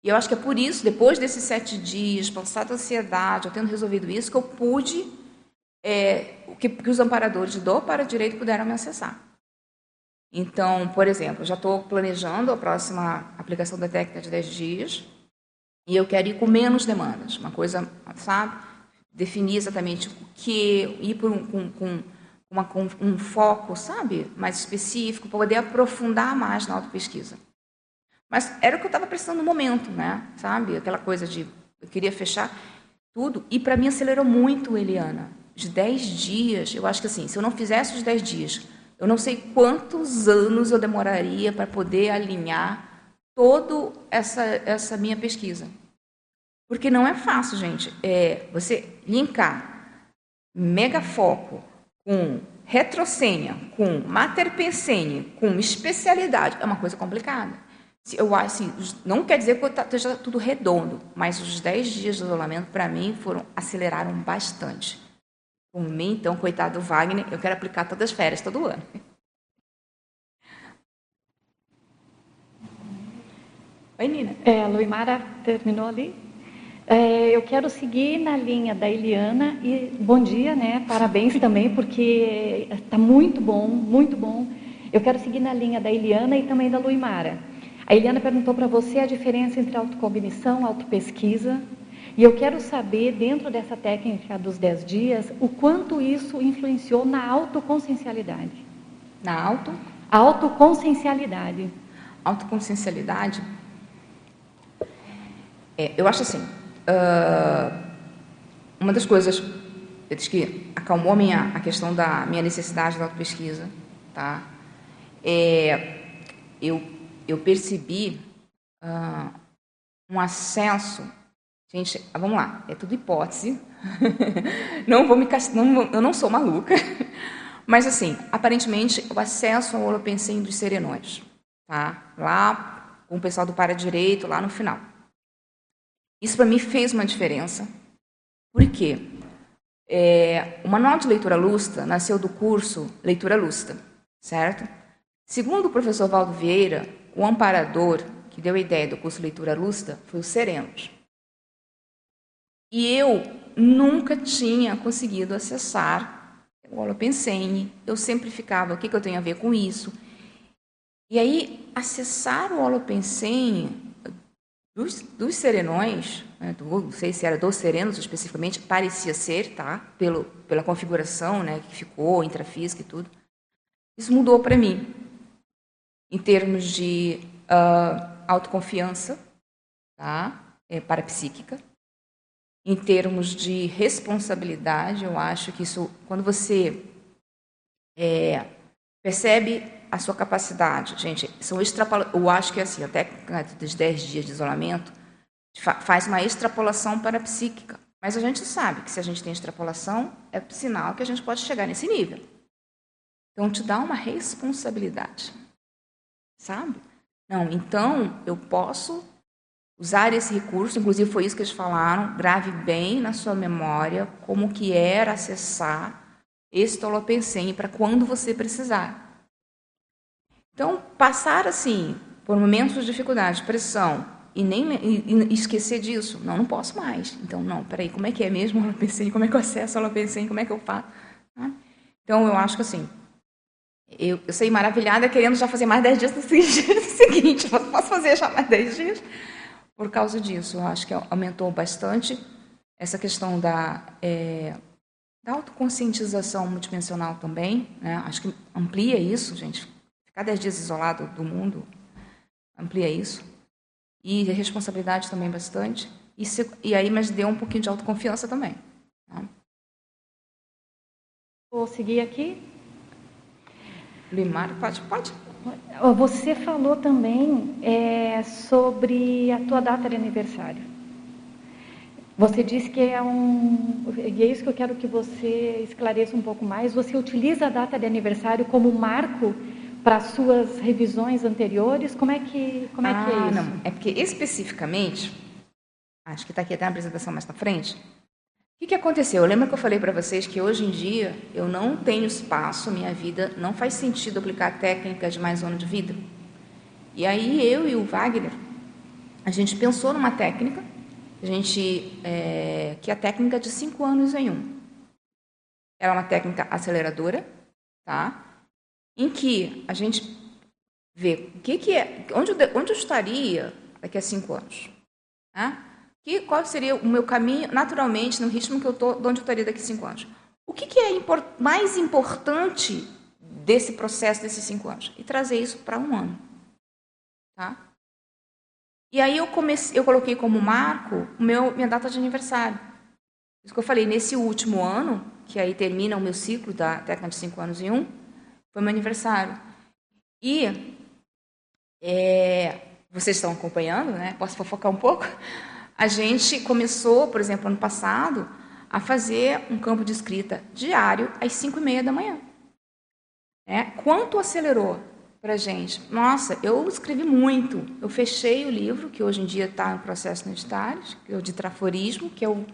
E eu acho que é por isso, depois desses sete dias, passada a ansiedade, eu tendo resolvido isso, que eu pude é, que, que os amparadores do para direito puderam me acessar. Então, por exemplo, já estou planejando a próxima aplicação da técnica de 10 dias e eu quero ir com menos demandas, uma coisa, sabe? Definir exatamente o que, ir por um, com, com, uma, com um foco, sabe? Mais específico, para poder aprofundar mais na autopesquisa. Mas era o que eu estava precisando no momento, né? Sabe? Aquela coisa de eu queria fechar tudo. E para mim acelerou muito, Eliana de 10 dias, eu acho que assim, se eu não fizesse os 10 dias, eu não sei quantos anos eu demoraria para poder alinhar toda essa, essa minha pesquisa. Porque não é fácil, gente. É você linkar megafoco com retrocênia, com materpensene, com especialidade, é uma coisa complicada. Eu assim, não quer dizer que esteja tudo redondo, mas os 10 dias de isolamento, para mim, foram aceleraram bastante. Por mim, então, coitado do Wagner, eu quero aplicar todas as férias, todo ano. Oi, Nina. É, a Luimara terminou ali? É, eu quero seguir na linha da Eliana e bom dia, né? Parabéns também, porque está muito bom, muito bom. Eu quero seguir na linha da Eliana e também da Luimara. A Eliana perguntou para você a diferença entre autocognição, autopesquisa e eu quero saber, dentro dessa técnica dos 10 dias, o quanto isso influenciou na autoconsciencialidade. Na auto? Autoconsciencialidade. Autoconsciencialidade? É, eu acho assim, uh, uma das coisas que acalmou a, minha, a questão da minha necessidade da autopesquisa, tá? É, eu, eu percebi uh, um acesso Gente, vamos lá, é tudo hipótese. não vou me não, eu não sou maluca. Mas assim, aparentemente o acesso ao Holopensene dos Serenões, tá? Lá com o pessoal do para direito lá no final. Isso para mim fez uma diferença. Por quê? É, o Manual de Leitura Lusta nasceu do curso Leitura Lusta, certo? Segundo o professor Valdo Vieira, o amparador que deu a ideia do curso Leitura Lusta foi o Serenos. E eu nunca tinha conseguido acessar o Holopensene. Eu sempre ficava, o que, que eu tenho a ver com isso? E aí, acessar o Holopensene dos, dos serenões, né, do, não sei se era dos serenos especificamente, parecia ser, tá? Pelo, pela configuração né, que ficou, intrafísica e tudo. Isso mudou para mim, em termos de uh, autoconfiança, tá? É, parapsíquica, em termos de responsabilidade, eu acho que isso, quando você é, percebe a sua capacidade, gente, são extrapola eu acho que é assim, até dos 10 dias de isolamento, faz uma extrapolação parapsíquica. Mas a gente sabe que se a gente tem extrapolação, é sinal que a gente pode chegar nesse nível. Então, te dá uma responsabilidade. Sabe? Não, então eu posso usar esse recurso, inclusive foi isso que eles falaram, grave bem na sua memória como que era acessar esse Tolopensene para quando você precisar. Então, passar assim por momentos de dificuldade, pressão, e nem e, e esquecer disso, não, não posso mais. Então, não, peraí, como é que é mesmo o Holopensene? Como é que eu acesso o Holopensene? Como é que eu faço? Tá? Então, eu acho que assim, eu, eu saí maravilhada querendo já fazer mais 10 dias no seguinte. Posso fazer já mais 10 dias? por causa disso. Eu acho que aumentou bastante essa questão da, é, da autoconscientização multidimensional também. Né? Acho que amplia isso, gente. Ficar dez dias isolado do mundo amplia isso. E a responsabilidade também bastante. E, se, e aí, mas deu um pouquinho de autoconfiança também. Tá? Vou seguir aqui. Limar, pode? Pode. Você falou também é, sobre a tua data de aniversário. Você disse que é um. E é isso que eu quero que você esclareça um pouco mais. Você utiliza a data de aniversário como marco para suas revisões anteriores? Como é que, como é, ah, que é isso? Não, é porque especificamente, acho que está aqui até na apresentação mais para frente, o que, que aconteceu? Eu lembro que eu falei para vocês que hoje em dia eu não tenho espaço, minha vida não faz sentido aplicar técnicas de mais ano de vida. E aí eu e o Wagner, a gente pensou numa técnica, a gente, é, que é a técnica de cinco anos em um. Ela é uma técnica aceleradora, tá? Em que a gente vê o que, que é, onde, onde eu estaria daqui a cinco anos. Tá? Que, qual seria o meu caminho, naturalmente, no ritmo que eu estou, de onde eu estaria daqui a cinco anos? O que, que é import, mais importante desse processo desses cinco anos? E trazer isso para um ano. Tá? E aí eu, comecei, eu coloquei como marco o meu, minha data de aniversário. Isso que eu falei, nesse último ano, que aí termina o meu ciclo da técnica de cinco anos em um, foi meu aniversário. E é, vocês estão acompanhando, né? Posso fofocar um pouco? A gente começou, por exemplo, ano passado, a fazer um campo de escrita diário às 5 e meia da manhã. É, quanto acelerou para a gente? Nossa, eu escrevi muito. Eu fechei o livro, que hoje em dia está em processo no que é o de traforismo, que é o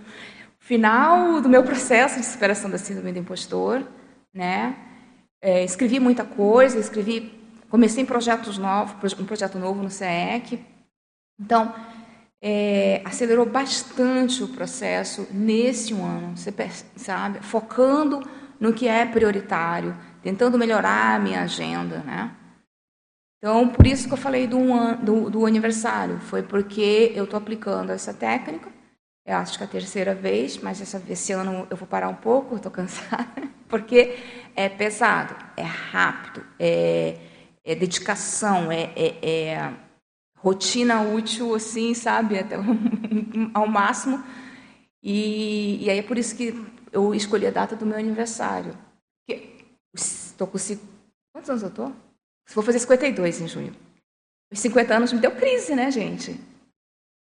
final do meu processo de superação da síndrome do impostor. Né? É, escrevi muita coisa, escrevi, comecei em projetos novos, um projeto novo no CEEC. Então, é, acelerou bastante o processo nesse ano, você sabe, focando no que é prioritário, tentando melhorar a minha agenda, né? Então, por isso que eu falei do, um, do, do aniversário, foi porque eu estou aplicando essa técnica, eu acho que é a terceira vez, mas essa, esse ano eu vou parar um pouco, estou cansada, porque é pesado, é rápido, é, é dedicação, é, é, é rotina útil, assim, sabe, até ao máximo. E, e aí é por isso que eu escolhi a data do meu aniversário. Estou com. Quantos anos eu estou? Vou fazer 52 em junho. Os 50 anos me deu crise, né, gente?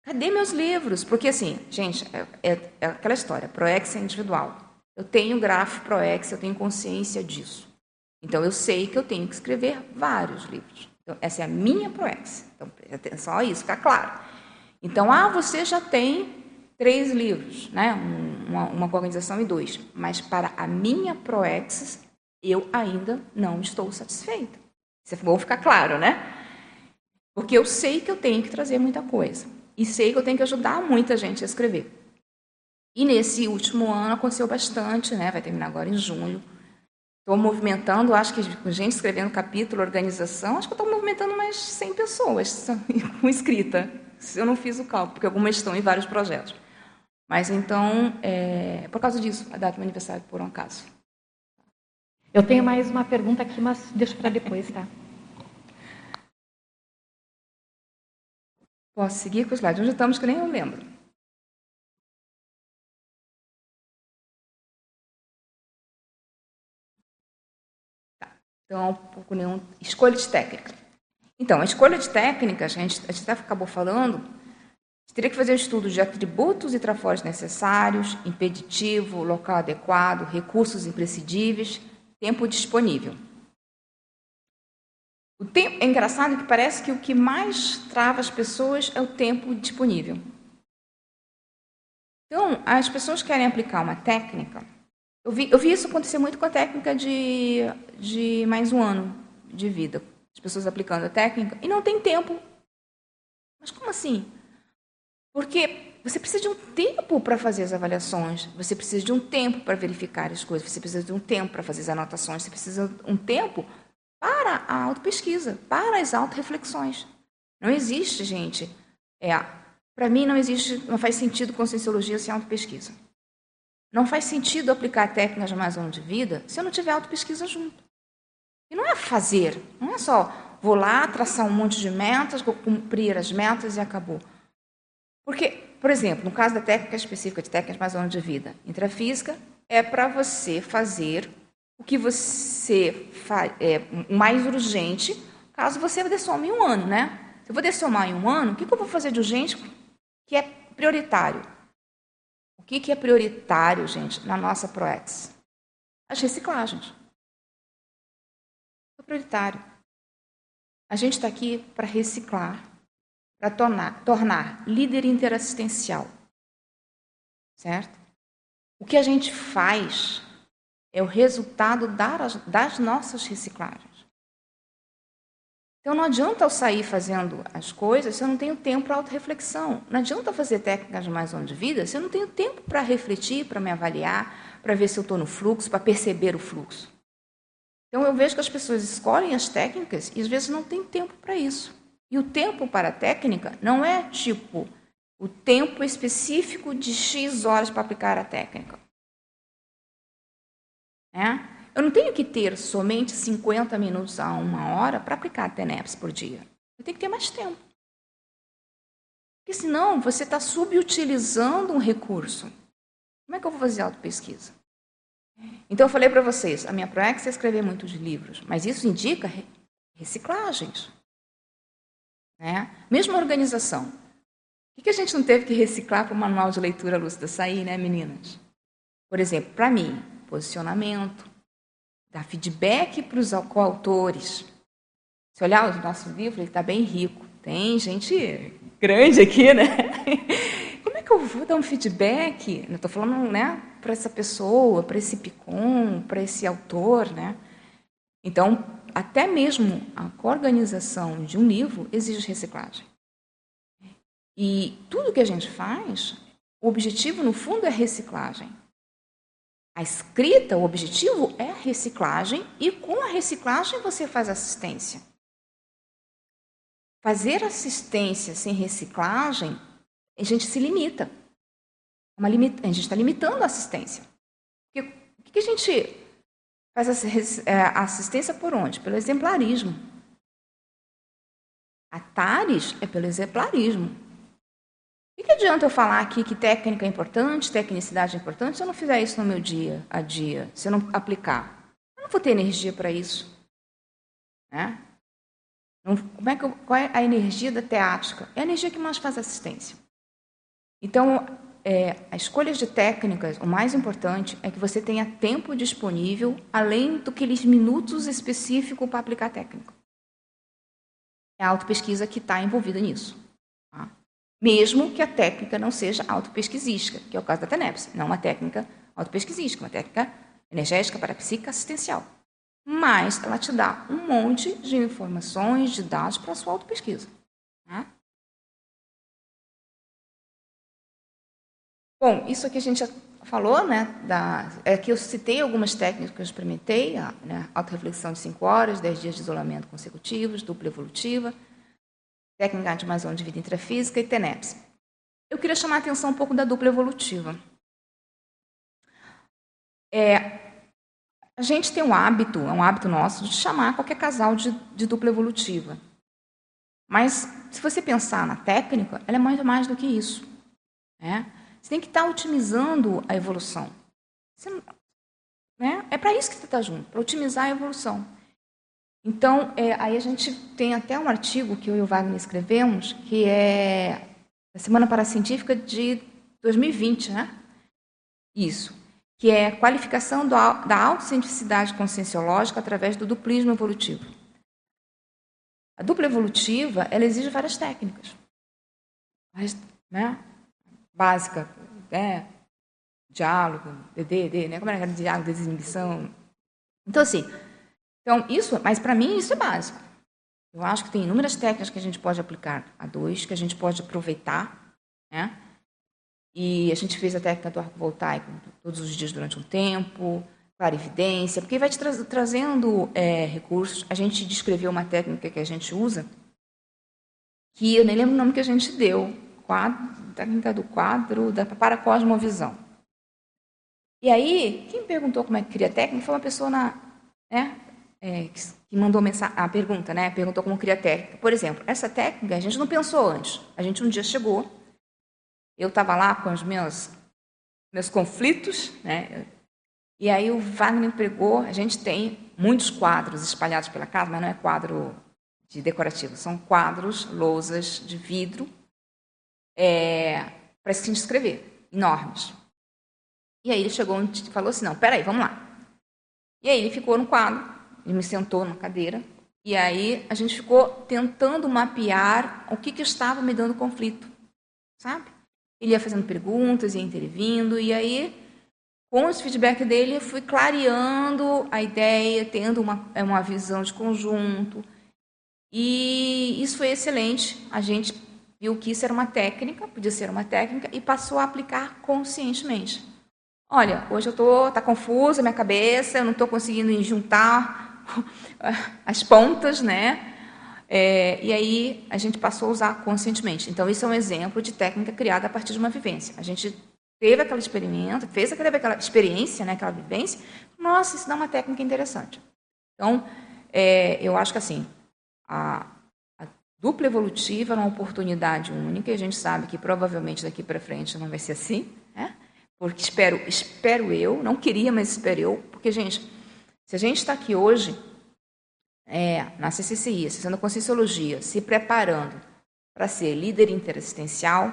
Cadê meus livros? Porque, assim, gente, é, é, é aquela história: ProEx é individual. Eu tenho grafo ProEx, eu tenho consciência disso. Então, eu sei que eu tenho que escrever vários livros. Então, essa é a minha ProEx. Então, atenção a isso, fica claro. Então, ah, você já tem três livros, né? uma, uma organização e dois. Mas para a minha ProExis, eu ainda não estou satisfeita. Isso é bom ficar claro, né? Porque eu sei que eu tenho que trazer muita coisa. E sei que eu tenho que ajudar muita gente a escrever. E nesse último ano aconteceu bastante, né? Vai terminar agora em junho. Estou movimentando, acho que com gente escrevendo capítulo, organização, acho que estou movimentando mais 100 pessoas com escrita. Eu não fiz o cálculo, porque algumas estão em vários projetos. Mas então, é, por causa disso, a data do aniversário, por um acaso. Eu tenho mais uma pergunta aqui, mas deixa para depois, tá? Posso seguir com o slide? Onde estamos que nem eu lembro. Então, um pouco nenhum. Escolha de técnica. Então, a escolha de técnicas, a gente, a gente acabou falando, teria que fazer um estudo de atributos e trafores necessários, impeditivo, local adequado, recursos imprescindíveis, tempo disponível. O tempo, é engraçado que parece que o que mais trava as pessoas é o tempo disponível. Então, as pessoas querem aplicar uma técnica. Eu vi, eu vi isso acontecer muito com a técnica de, de mais um ano de vida. As pessoas aplicando a técnica e não tem tempo. Mas como assim? Porque você precisa de um tempo para fazer as avaliações, você precisa de um tempo para verificar as coisas, você precisa de um tempo para fazer as anotações, você precisa de um tempo para a autopesquisa, para as autorreflexões. Não existe, gente. É, para mim não existe, não faz sentido conscienciologia sem autopesquisa. Não faz sentido aplicar técnicas de Amazônia de vida se eu não tiver autopesquisa junto. E não é fazer, não é só vou lá traçar um monte de metas, vou cumprir as metas e acabou. Porque, por exemplo, no caso da técnica específica de técnicas Amazônia de vida intrafísica, é para você fazer o que você é mais urgente, caso você dessome em um ano, né? Se eu vou dessomar em um ano, o que eu vou fazer de urgente que é prioritário? O que, que é prioritário, gente, na nossa ProEx? As reciclagens. É prioritário. A gente está aqui para reciclar, para tornar, tornar líder interassistencial. Certo? O que a gente faz é o resultado das nossas reciclagens. Então não adianta eu sair fazendo as coisas se eu não tenho tempo para autorreflexão. Não adianta fazer técnicas mais de vida se eu não tenho tempo para refletir, para me avaliar, para ver se eu estou no fluxo, para perceber o fluxo. Então eu vejo que as pessoas escolhem as técnicas e às vezes não tem tempo para isso. E o tempo para a técnica não é tipo o tempo específico de X horas para aplicar a técnica. Né? Eu não tenho que ter somente 50 minutos a uma hora para aplicar TENEPS por dia. Eu tenho que ter mais tempo. Porque senão você está subutilizando um recurso. Como é que eu vou fazer autopesquisa? Então eu falei para vocês, a minha proex é escrever muitos livros, mas isso indica reciclagens. Né? Mesma organização. O que a gente não teve que reciclar para o manual de leitura lúcida sair, né, meninas? Por exemplo, para mim, posicionamento, dar feedback para os coautores. Se olhar o nosso livro, ele está bem rico. Tem gente grande aqui, né? Como é que eu vou dar um feedback? Eu estou falando, né, para essa pessoa, para esse PICOM, para esse autor, né? Então, até mesmo a organização de um livro exige reciclagem. E tudo que a gente faz, o objetivo, no fundo, é reciclagem. A escrita, o objetivo é a reciclagem e com a reciclagem você faz assistência. Fazer assistência sem reciclagem, a gente se limita. É limita, a gente está limitando a assistência. Porque, o que a gente faz é, a assistência por onde? Pelo exemplarismo. A TARES é pelo exemplarismo. O que adianta eu falar aqui que técnica é importante, tecnicidade é importante, se eu não fizer isso no meu dia a dia, se eu não aplicar? Eu não vou ter energia para isso. Né? como é que eu, qual é a energia da teática? É a energia que mais faz assistência. Então, é, as escolhas de técnicas, o mais importante é que você tenha tempo disponível, além do que aqueles minutos específicos para aplicar a técnica. É a autopesquisa que está envolvida nisso. Mesmo que a técnica não seja autopesquisística, que é o caso da TENEPS, não uma técnica autopesquisística, uma técnica energética para psicoassistencial. Mas ela te dá um monte de informações, de dados para a sua autopesquisa. Né? Bom, isso aqui a gente já falou, né? Da, é que eu citei algumas técnicas que eu experimentei, a né, auto-reflexão de 5 horas, 10 dias de isolamento consecutivos, dupla evolutiva, técnica de mais de vida intrafísica e TENEPS. Eu queria chamar a atenção um pouco da dupla evolutiva. É, a gente tem um hábito, é um hábito nosso, de chamar qualquer casal de, de dupla evolutiva. Mas, se você pensar na técnica, ela é muito mais do que isso. Né? Você tem que estar otimizando a evolução. Você, né? É para isso que você está junto, para otimizar a evolução. Então, é, aí a gente tem até um artigo que eu e o Wagner escrevemos, que é a Semana Paracientífica de 2020, né? Isso. Que é qualificação do, da autocientificidade conscienciológica através do duplismo evolutivo. A dupla evolutiva, ela exige várias técnicas. Né? Básica, né? Diálogo, DD, né? Como era diálogo, desinibição. Então, assim, então, isso, mas para mim isso é básico. Eu acho que tem inúmeras técnicas que a gente pode aplicar a dois, que a gente pode aproveitar, né? E a gente fez a técnica do arco voltaico todos os dias durante um tempo, clarividência, porque vai te tra trazendo é, recursos. A gente descreveu uma técnica que a gente usa, que eu nem lembro o nome que a gente deu, quadro, técnica do quadro da paracosmovisão. E aí, quem perguntou como é que cria a técnica foi uma pessoa na, né, é, que mandou a pergunta, né? Perguntou como cria técnica. Por exemplo, essa técnica a gente não pensou antes. A gente um dia chegou, eu estava lá com os meus, meus conflitos, né? E aí o Wagner pegou, a gente tem muitos quadros espalhados pela casa, mas não é quadro de decorativo, são quadros, lousas de vidro, é, para se escrever, enormes. E aí ele chegou e falou assim, não, peraí, vamos lá. E aí ele ficou no quadro, ele me sentou na cadeira e aí a gente ficou tentando mapear o que, que estava me dando conflito, sabe? Ele ia fazendo perguntas, ia intervindo, e aí, com os feedback dele, eu fui clareando a ideia, tendo uma, uma visão de conjunto. E isso foi excelente. A gente viu que isso era uma técnica, podia ser uma técnica, e passou a aplicar conscientemente. Olha, hoje eu estou, tá confusa minha cabeça, eu não estou conseguindo juntar as pontas, né? É, e aí a gente passou a usar conscientemente. Então, isso é um exemplo de técnica criada a partir de uma vivência. A gente teve aquele experimento, fez aquela, aquela experiência, né, aquela vivência. Nossa, isso dá uma técnica interessante. Então, é, eu acho que assim, a, a dupla evolutiva é uma oportunidade única, e a gente sabe que provavelmente daqui para frente não vai ser assim, né? Porque espero, espero eu, não queria, mas espero eu, porque, gente, se a gente está aqui hoje, é, na CCCI, Associação Conscienciologia, se preparando para ser líder interassistencial,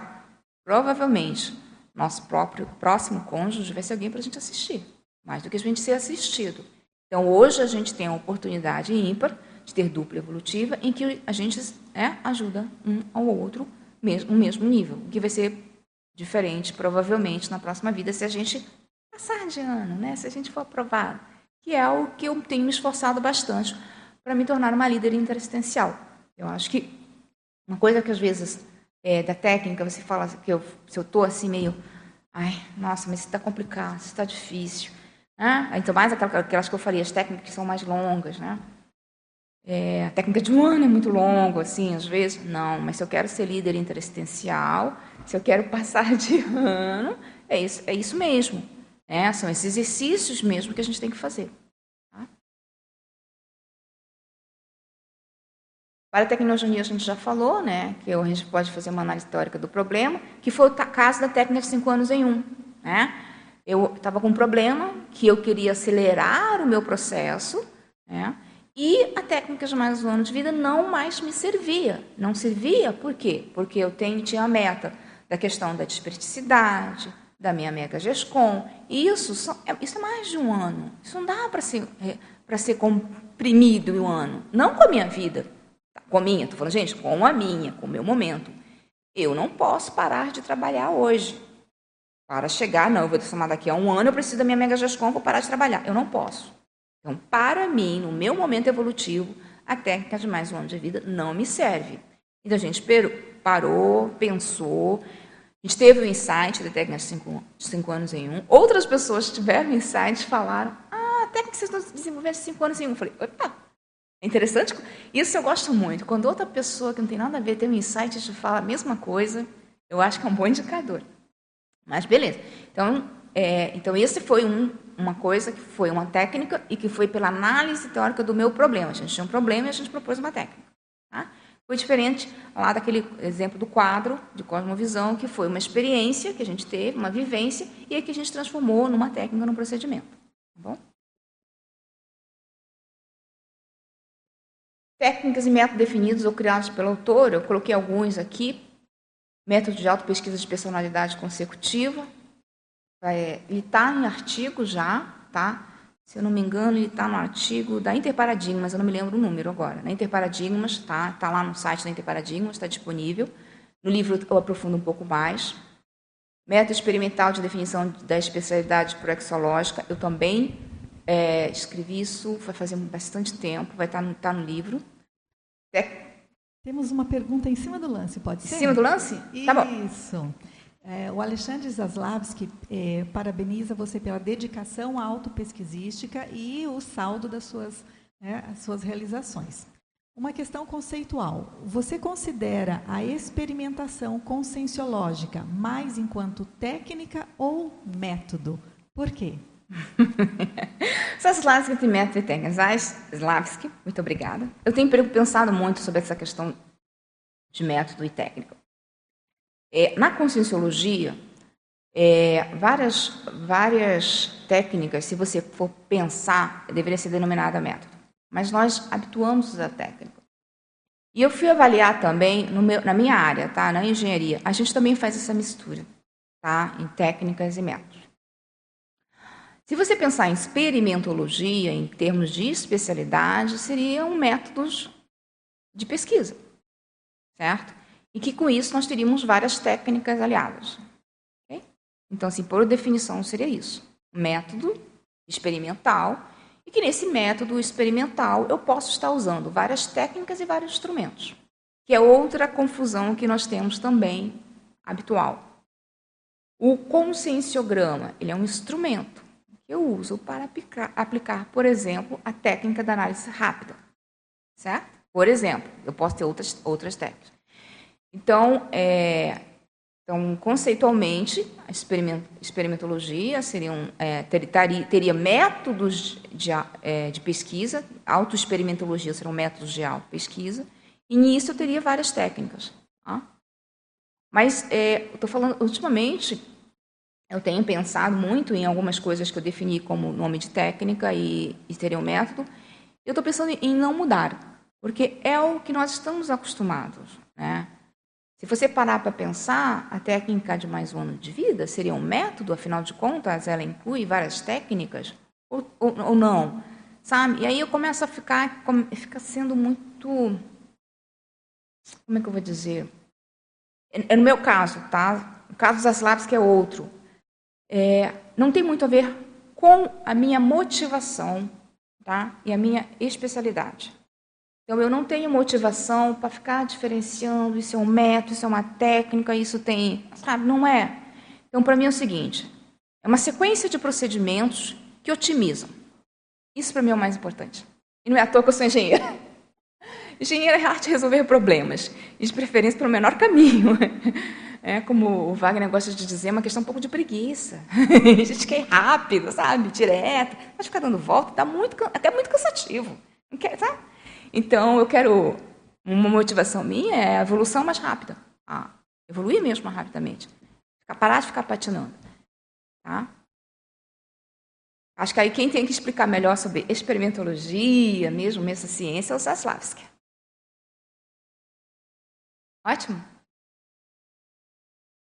provavelmente nosso próprio próximo cônjuge vai ser alguém para a gente assistir, mais do que a gente ser assistido. Então, hoje a gente tem a oportunidade ímpar de ter dupla evolutiva, em que a gente é, ajuda um ao outro no mesmo nível, o que vai ser diferente, provavelmente, na próxima vida, se a gente passar de ano, né? se a gente for aprovado que é o que eu tenho me esforçado bastante para me tornar uma líder interassistencial. Eu acho que uma coisa que às vezes é, da técnica você fala que eu, se eu estou assim meio, ai, nossa, mas isso está complicado, isso está difícil, né? Então mais aquelas que eu falei, as técnicas que são mais longas, né? É, a técnica de um ano é muito longa, assim, às vezes. Não, mas se eu quero ser líder interassistencial, se eu quero passar de ano, é isso, é isso mesmo. É, são esses exercícios mesmo que a gente tem que fazer. Tá? Para a tecnologia a gente já falou, né, que a gente pode fazer uma análise teórica do problema, que foi o caso da técnica de cinco anos em um. Né? Eu estava com um problema que eu queria acelerar o meu processo, né? E a técnica de mais um ano de vida não mais me servia. Não servia por quê? Porque eu tenho, tinha a meta da questão da desperticidade, da minha Mega Gescom. Isso, são, é, isso é mais de um ano. Isso não dá para ser, é, ser comprimido em um ano. Não com a minha vida. Com a minha, estou falando, gente, com a minha, com o meu momento. Eu não posso parar de trabalhar hoje. Para chegar, não, eu vou somar daqui a um ano, eu preciso da minha Mega Gascom, vou parar de trabalhar. Eu não posso. Então, para mim, no meu momento evolutivo, a técnica de mais um ano de vida não me serve. Então, a gente parou, pensou, a gente teve o insight da técnica de cinco, cinco anos em um. Outras pessoas tiveram insight e falaram, ah, a técnica que vocês estão desenvolvendo de cinco anos em um. Eu falei, opa, é interessante. Isso eu gosto muito. Quando outra pessoa que não tem nada a ver tem um insight e te fala a mesma coisa, eu acho que é um bom indicador. Mas beleza. Então, é, então esse foi um, uma coisa que foi uma técnica e que foi pela análise teórica do meu problema. A gente tinha um problema e a gente propôs uma técnica. Foi diferente lá daquele exemplo do quadro de cosmovisão, que foi uma experiência que a gente teve, uma vivência, e aí que a gente transformou numa técnica, num procedimento. Tá bom? Técnicas e métodos definidos ou criados pelo autor, eu coloquei alguns aqui. Método de auto-pesquisa de personalidade consecutiva. É, ele está em artigo já, tá? Se eu não me engano, ele está no artigo da Interparadigmas, eu não me lembro o número agora. Na Interparadigmas, tá? Está lá no site da Interparadigmas, está disponível. No livro eu aprofundo um pouco mais. Método experimental de definição da especialidade proexológica, eu também é, escrevi isso, vai fazer bastante tempo, vai estar tá no, tá no livro. É... Temos uma pergunta em cima do lance, pode ser? Em cima do lance? Isso. Tá bom. Isso. É, o Alexandre Zaslavski é, parabeniza você pela dedicação autopesquisística e o saldo das suas, né, suas realizações. Uma questão conceitual. Você considera a experimentação conscienciológica mais enquanto técnica ou método? Por quê? Saslavski tem método e técnicas. Slavski, muito obrigada. Eu tenho pensado muito sobre essa questão de método e técnica. É, na conscienciologia, é, várias, várias técnicas, se você for pensar, deveria ser denominada método. Mas nós habituamos a técnica. E eu fui avaliar também meu, na minha área, tá? na engenharia. A gente também faz essa mistura tá? em técnicas e métodos. Se você pensar em experimentologia, em termos de especialidade, seriam métodos de pesquisa, certo? E que com isso nós teríamos várias técnicas aliadas. Okay? Então, assim, por definição, seria isso: método experimental, e que nesse método experimental eu posso estar usando várias técnicas e vários instrumentos, que é outra confusão que nós temos também habitual. O conscienciograma, ele é um instrumento eu uso para aplicar, aplicar, por exemplo, a técnica da análise rápida. Certo? Por exemplo, eu posso ter outras, outras técnicas. Então, é, então conceitualmente, a experimentologia seria um, é, ter, teria métodos de, é, de pesquisa, autoexperimentologia seriam métodos de auto-pesquisa, e nisso eu teria várias técnicas. Tá? Mas é, estou falando, ultimamente, eu tenho pensado muito em algumas coisas que eu defini como nome de técnica e, e seria um método. Eu estou pensando em não mudar, porque é o que nós estamos acostumados. Né? Se você parar para pensar, a técnica de mais um ano de vida seria um método, afinal de contas, ela inclui várias técnicas, ou, ou, ou não, sabe? E aí eu começo a ficar, fica sendo muito, como é que eu vou dizer? É, é no meu caso, tá? O caso das Slavs que é outro é, não tem muito a ver com a minha motivação tá? e a minha especialidade. Então, eu não tenho motivação para ficar diferenciando, isso é um método, isso é uma técnica, isso tem. Sabe, não é. Então, para mim é o seguinte: é uma sequência de procedimentos que otimizam. Isso para mim é o mais importante. E não é à toa que eu sou engenheira. Engenheiro é arte de resolver problemas, e de preferência pelo menor caminho. É, como o Wagner gosta de dizer, é uma questão um pouco de preguiça. a gente quer ir rápido, sabe? Direto. Mas ficar dando volta dá muito, até muito cansativo. Quer, sabe? Então, eu quero. Uma motivação minha é a evolução mais rápida. Ah, evoluir mesmo mais rapidamente. Parar de ficar patinando. Tá? Acho que aí quem tem que explicar melhor sobre experimentologia, mesmo essa ciência, é o Saslavski. Ótimo.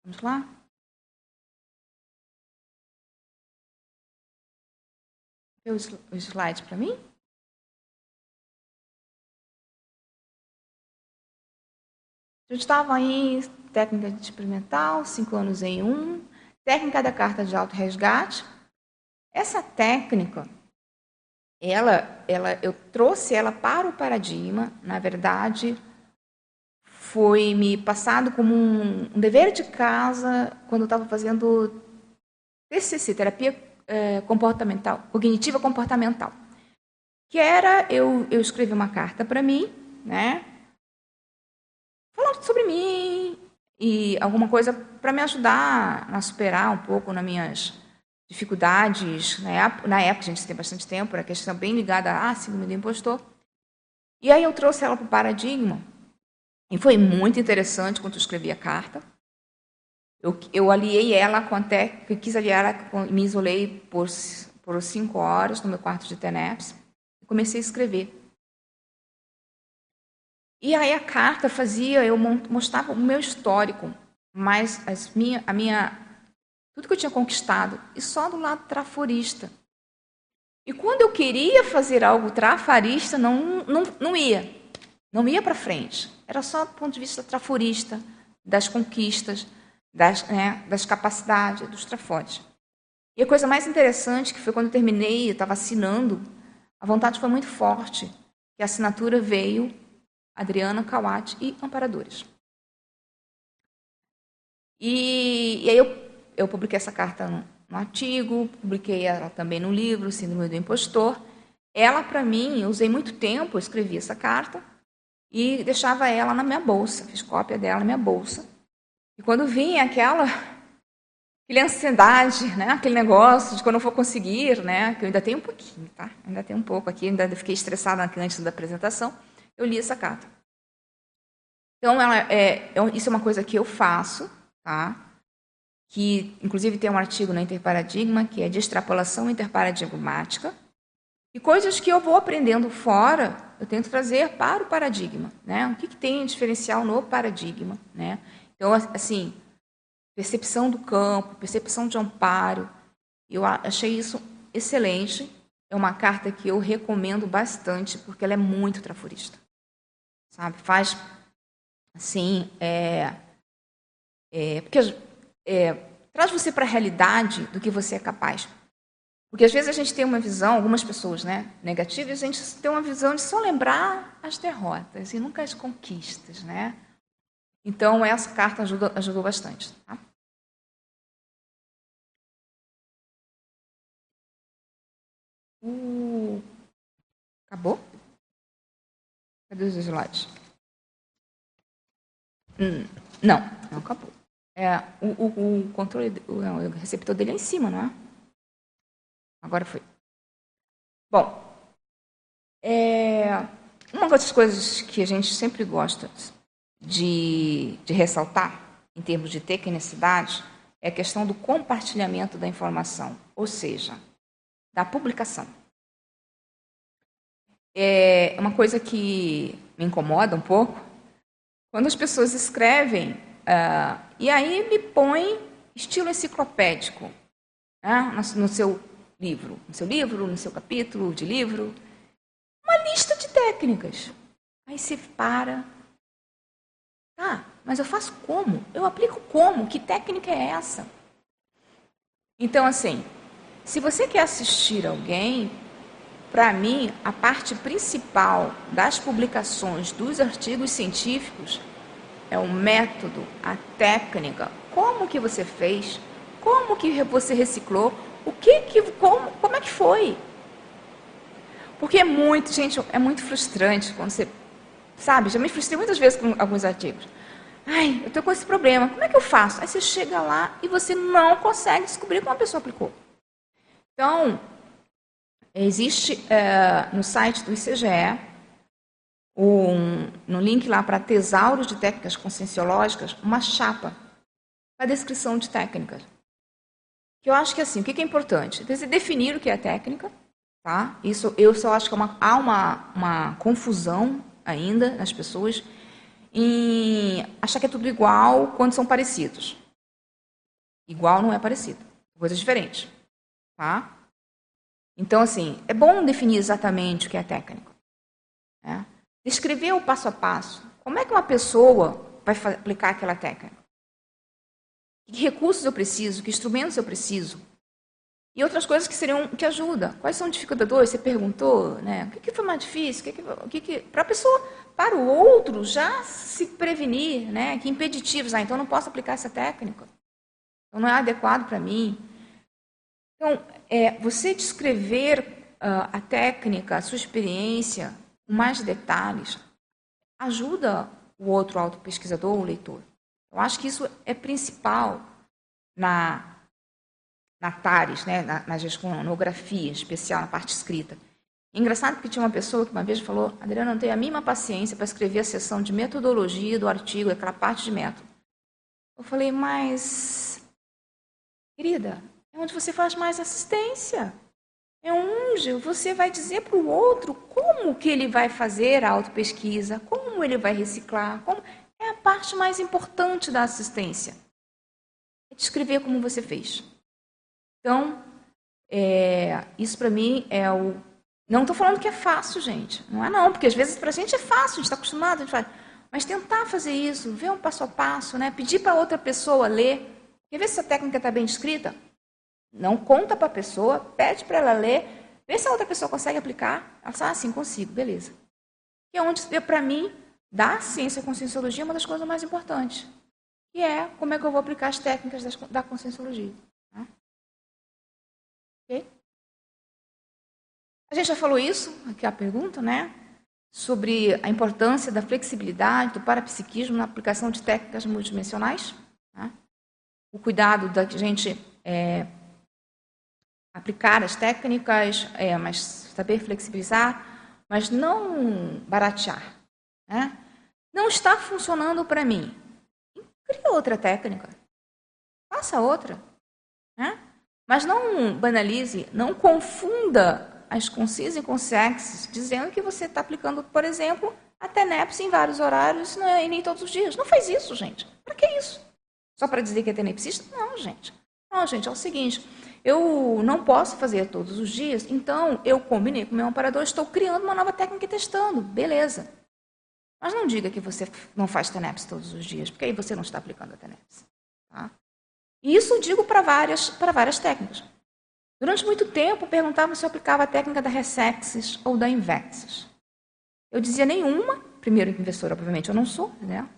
Vamos lá? Vê o slide para mim? Eu estava aí técnica de experimental, cinco anos em um, técnica da carta de auto resgate. Essa técnica, ela, ela, eu trouxe ela para o paradigma, na verdade, foi me passado como um, um dever de casa quando eu estava fazendo TCC, terapia é, comportamental, cognitiva comportamental, que era eu, eu escrevi uma carta para mim, né, sobre mim e alguma coisa para me ajudar a superar um pouco nas minhas dificuldades. Né? Na época, a gente tem bastante tempo, era questão bem ligada à síndrome do impostor. E aí eu trouxe ela para o paradigma. E foi muito interessante quando eu escrevi a carta. Eu, eu aliei ela com até, eu quis aliar ela, me isolei por, por cinco horas no meu quarto de TENEPS e comecei a escrever. E aí a carta fazia, eu mostrava o meu histórico, mas as minha, a minha, tudo que eu tinha conquistado, e só do lado traforista. E quando eu queria fazer algo trafarista, não, não, não ia. Não ia para frente. Era só do ponto de vista traforista, das conquistas, das, né, das capacidades, dos trafores. E a coisa mais interessante, que foi quando eu terminei, eu estava assinando, a vontade foi muito forte, a assinatura veio Adriana Kawat e Amparadores. E, e aí eu, eu publiquei essa carta no, no artigo, publiquei ela também no livro, Síndrome do Impostor. Ela, para mim, eu usei muito tempo, eu escrevi essa carta e deixava ela na minha bolsa, fiz cópia dela na minha bolsa. E quando vinha aquela aquela ansiedade, né? aquele negócio de quando eu for conseguir, né? que eu ainda tenho um pouquinho, tá? ainda tenho um pouco aqui, ainda fiquei estressada antes da apresentação, eu li essa carta. Então, ela é, é isso é uma coisa que eu faço, tá? que inclusive tem um artigo na Interparadigma, que é de extrapolação interparadigmática, e coisas que eu vou aprendendo fora, eu tento trazer para o paradigma. Né? O que, que tem diferencial no paradigma? Né? Então, assim, percepção do campo, percepção de amparo, eu achei isso excelente. É uma carta que eu recomendo bastante, porque ela é muito traforista sabe? Faz, assim, é, é, porque é, traz você para a realidade do que você é capaz. Porque às vezes a gente tem uma visão, algumas pessoas, né, negativas, a gente tem uma visão de só lembrar as derrotas e nunca as conquistas, né? Então essa carta ajudou, ajudou bastante. Tá? Uh, acabou? Cadê os slides? Hum, não, não acabou. É, o, o, o controle, o, o, receptor dele é em cima, não é? Agora foi. Bom, é, uma das coisas que a gente sempre gosta de, de ressaltar, em termos de tecnicidade, é a questão do compartilhamento da informação, ou seja, da publicação é uma coisa que me incomoda um pouco. Quando as pessoas escrevem uh, e aí me põe estilo enciclopédico né, no, no seu livro, no seu livro, no seu capítulo de livro, uma lista de técnicas. Aí você para. Ah, mas eu faço como? Eu aplico como? Que técnica é essa? Então, assim, se você quer assistir alguém, para mim, a parte principal das publicações dos artigos científicos é o método, a técnica, como que você fez, como que você reciclou, o que que como, como é que foi? Porque é muito, gente, é muito frustrante quando você, sabe, já me frustrei muitas vezes com alguns artigos. Ai, eu estou com esse problema, como é que eu faço? Aí você chega lá e você não consegue descobrir como a pessoa aplicou. Então, Existe é, no site do ICGE, um, no link lá para tesauros de técnicas conscienciológicas, uma chapa para descrição de técnicas. Que eu acho que assim, o que é importante? Definir o que é técnica, tá? Isso eu só acho que é uma, há uma, uma confusão ainda nas pessoas em achar que é tudo igual quando são parecidos. Igual não é parecido, coisas diferentes, tá? Então, assim, é bom definir exatamente o que é técnico. Né? Descrever o passo a passo. Como é que uma pessoa vai aplicar aquela técnica? Que recursos eu preciso? Que instrumentos eu preciso? E outras coisas que seriam que ajuda. Quais são os dificultadores? Você perguntou, né? O que, que foi mais difícil? O que, que, o que, que para a pessoa, para o outro, já se prevenir, né? Que impeditivos? Ah, então não posso aplicar essa técnica. Então não é adequado para mim. Então, é, você descrever uh, a técnica, a sua experiência, com mais detalhes, ajuda o outro autopesquisador, o leitor. Eu acho que isso é principal na, na TARES, né, na, na gestionografia, em especial na parte escrita. Engraçado porque tinha uma pessoa que uma vez falou, Adriana, não tenho a mínima paciência para escrever a seção de metodologia do artigo, aquela parte de método. Eu falei, mas, querida, é onde você faz mais assistência. É onde você vai dizer para o outro como que ele vai fazer a autopesquisa, como ele vai reciclar, como... é a parte mais importante da assistência. É descrever como você fez. Então, é, isso para mim é o. Não estou falando que é fácil, gente. Não é não, porque às vezes para a gente é fácil, a gente está acostumado, a gente faz. Mas tentar fazer isso, ver um passo a passo, né? pedir para outra pessoa ler. Quer ver se essa técnica está bem descrita? Não conta para a pessoa, pede para ela ler, vê se a outra pessoa consegue aplicar. Ela fala, ah, sim, consigo, beleza. E é onde, para mim, da ciência conscienciologia é uma das coisas mais importantes. Que é como é que eu vou aplicar as técnicas da conscienciologia. A gente já falou isso, aqui a pergunta, né? Sobre a importância da flexibilidade do parapsiquismo na aplicação de técnicas multidimensionais. Né? O cuidado da gente é, aplicar as técnicas, é, mas saber flexibilizar, mas não baratear. Né? Não está funcionando para mim. Cria outra técnica. Faça outra. Né? Mas não banalize, não confunda as concis e consexes, dizendo que você está aplicando, por exemplo, a TENEPS em vários horários né, e nem todos os dias. Não faz isso, gente. Para que isso? Só para dizer que é tenepsista? Não, gente. Não, gente, é o seguinte. Eu não posso fazer todos os dias, então eu combinei com o meu amparador, estou criando uma nova técnica e testando. Beleza. Mas não diga que você não faz TENEPS todos os dias, porque aí você não está aplicando a TENEPS. Tá? E isso eu digo para várias, para várias técnicas. Durante muito tempo, perguntavam se eu aplicava a técnica da Resexis ou da Invexis. Eu dizia nenhuma. Primeiro, investidora, obviamente, eu não sou, né?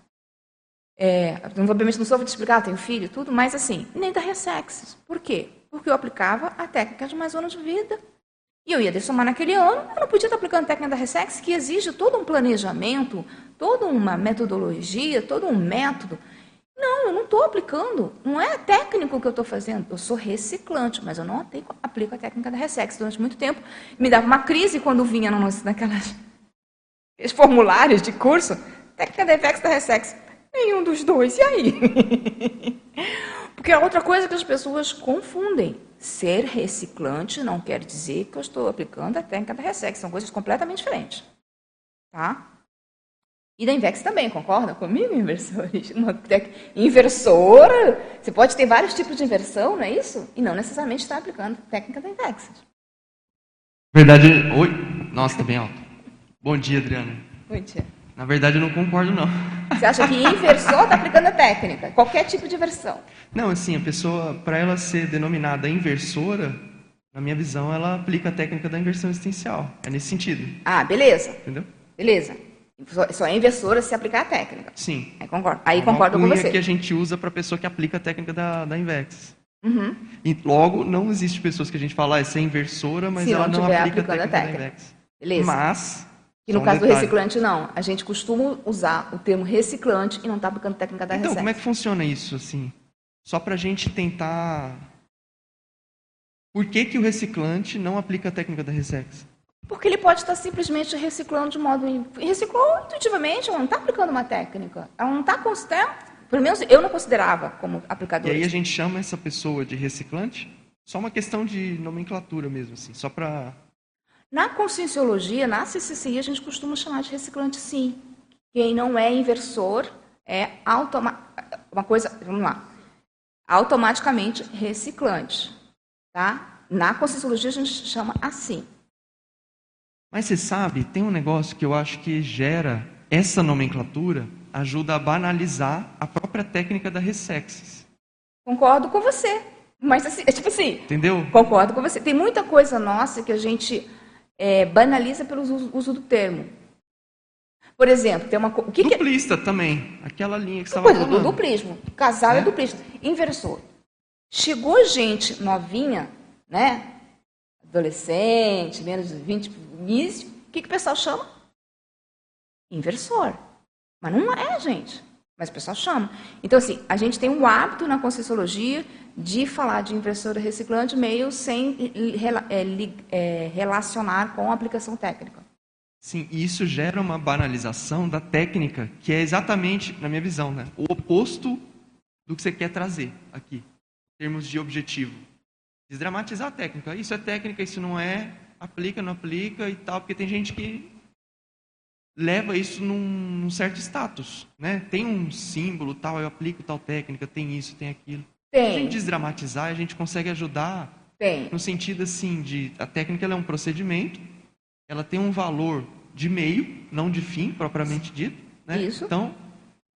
É, obviamente não sou, vou te explicar, tenho filho, tudo, mas assim, nem da Resexis. Por quê? Porque eu aplicava a técnica de mais anos de vida. E eu ia dessomar naquele ano, eu não podia estar aplicando a técnica da Ressex, que exige todo um planejamento, toda uma metodologia, todo um método. Não, eu não estou aplicando. Não é técnico que eu estou fazendo. Eu sou reciclante, mas eu não aplico, aplico a técnica da Ressex durante muito tempo. Me dava uma crise quando vinha no, naquelas formulários de curso. Técnica da Ressex da Ressex. Nenhum dos dois. E aí? Porque a outra coisa que as pessoas confundem. Ser reciclante não quer dizer que eu estou aplicando a técnica da Ressex. São coisas completamente diferentes. Tá? E da Invex também, concorda comigo, inversores? Uma inversora, você pode ter vários tipos de inversão, não é isso? E não necessariamente está aplicando a técnica da Invex. Verdade. Oi. Nossa, está bem alto. Bom dia, Adriana. Bom dia. Na verdade, eu não concordo, não. Você acha que inversor está aplicando a técnica? Qualquer tipo de inversão? Não, assim, a pessoa, para ela ser denominada inversora, na minha visão, ela aplica a técnica da inversão existencial. É nesse sentido. Ah, beleza. Entendeu? Beleza. Só é inversora se aplicar a técnica. Sim. Aí concordo, Aí é concordo com você. que a gente usa para a pessoa que aplica a técnica da, da Invex. Uhum. E logo, não existe pessoas que a gente fala, ah, essa é inversora, mas se ela não, não aplica a técnica, a técnica da Invex. Beleza. Mas... E no caso do reciclante, não. A gente costuma usar o termo reciclante e não está aplicando a técnica da Então, como é que funciona isso, assim? Só para a gente tentar... Por que, que o reciclante não aplica a técnica da Resex? Porque ele pode estar simplesmente reciclando de modo. Reciclou intuitivamente, ela não está aplicando uma técnica. Ela não está considerando. Pelo menos eu não considerava como aplicador. E aí a gente chama essa pessoa de reciclante? Só uma questão de nomenclatura mesmo, assim, só para. Na conscienciologia, na CCCI, a gente costuma chamar de reciclante, sim. Quem não é inversor é automa... uma coisa, vamos lá, automaticamente reciclante, tá? Na conscienciologia a gente chama assim. Mas você sabe, tem um negócio que eu acho que gera essa nomenclatura, ajuda a banalizar a própria técnica da Ressexis. Concordo com você. Mas assim, é tipo assim. Entendeu? Concordo com você. Tem muita coisa nossa que a gente é, banaliza pelo uso, uso, do termo. Por exemplo, tem uma o que duplista que... também, aquela linha que você estava falando. Do duplismo, casal é, é duplista, inversor. Chegou gente novinha, né? Adolescente, menos de 20, início, o que, que o pessoal chama? Inversor. Mas não é, gente. Mas o pessoal chama. Então, assim, a gente tem um hábito na Conscienciologia de falar de inversor reciclante meio sem é, relacionar com a aplicação técnica. Sim, e isso gera uma banalização da técnica, que é exatamente, na minha visão, né, o oposto do que você quer trazer aqui, em termos de objetivo. Desdramatizar a técnica. Isso é técnica, isso não é, aplica, não aplica e tal, porque tem gente que leva isso num, num certo status, né? Tem um símbolo, tal, eu aplico tal técnica, tem isso, tem aquilo. Tem. Se a gente desdramatizar, a gente consegue ajudar tem. no sentido assim de a técnica é um procedimento, ela tem um valor de meio, não de fim propriamente dito, né? Isso. Então,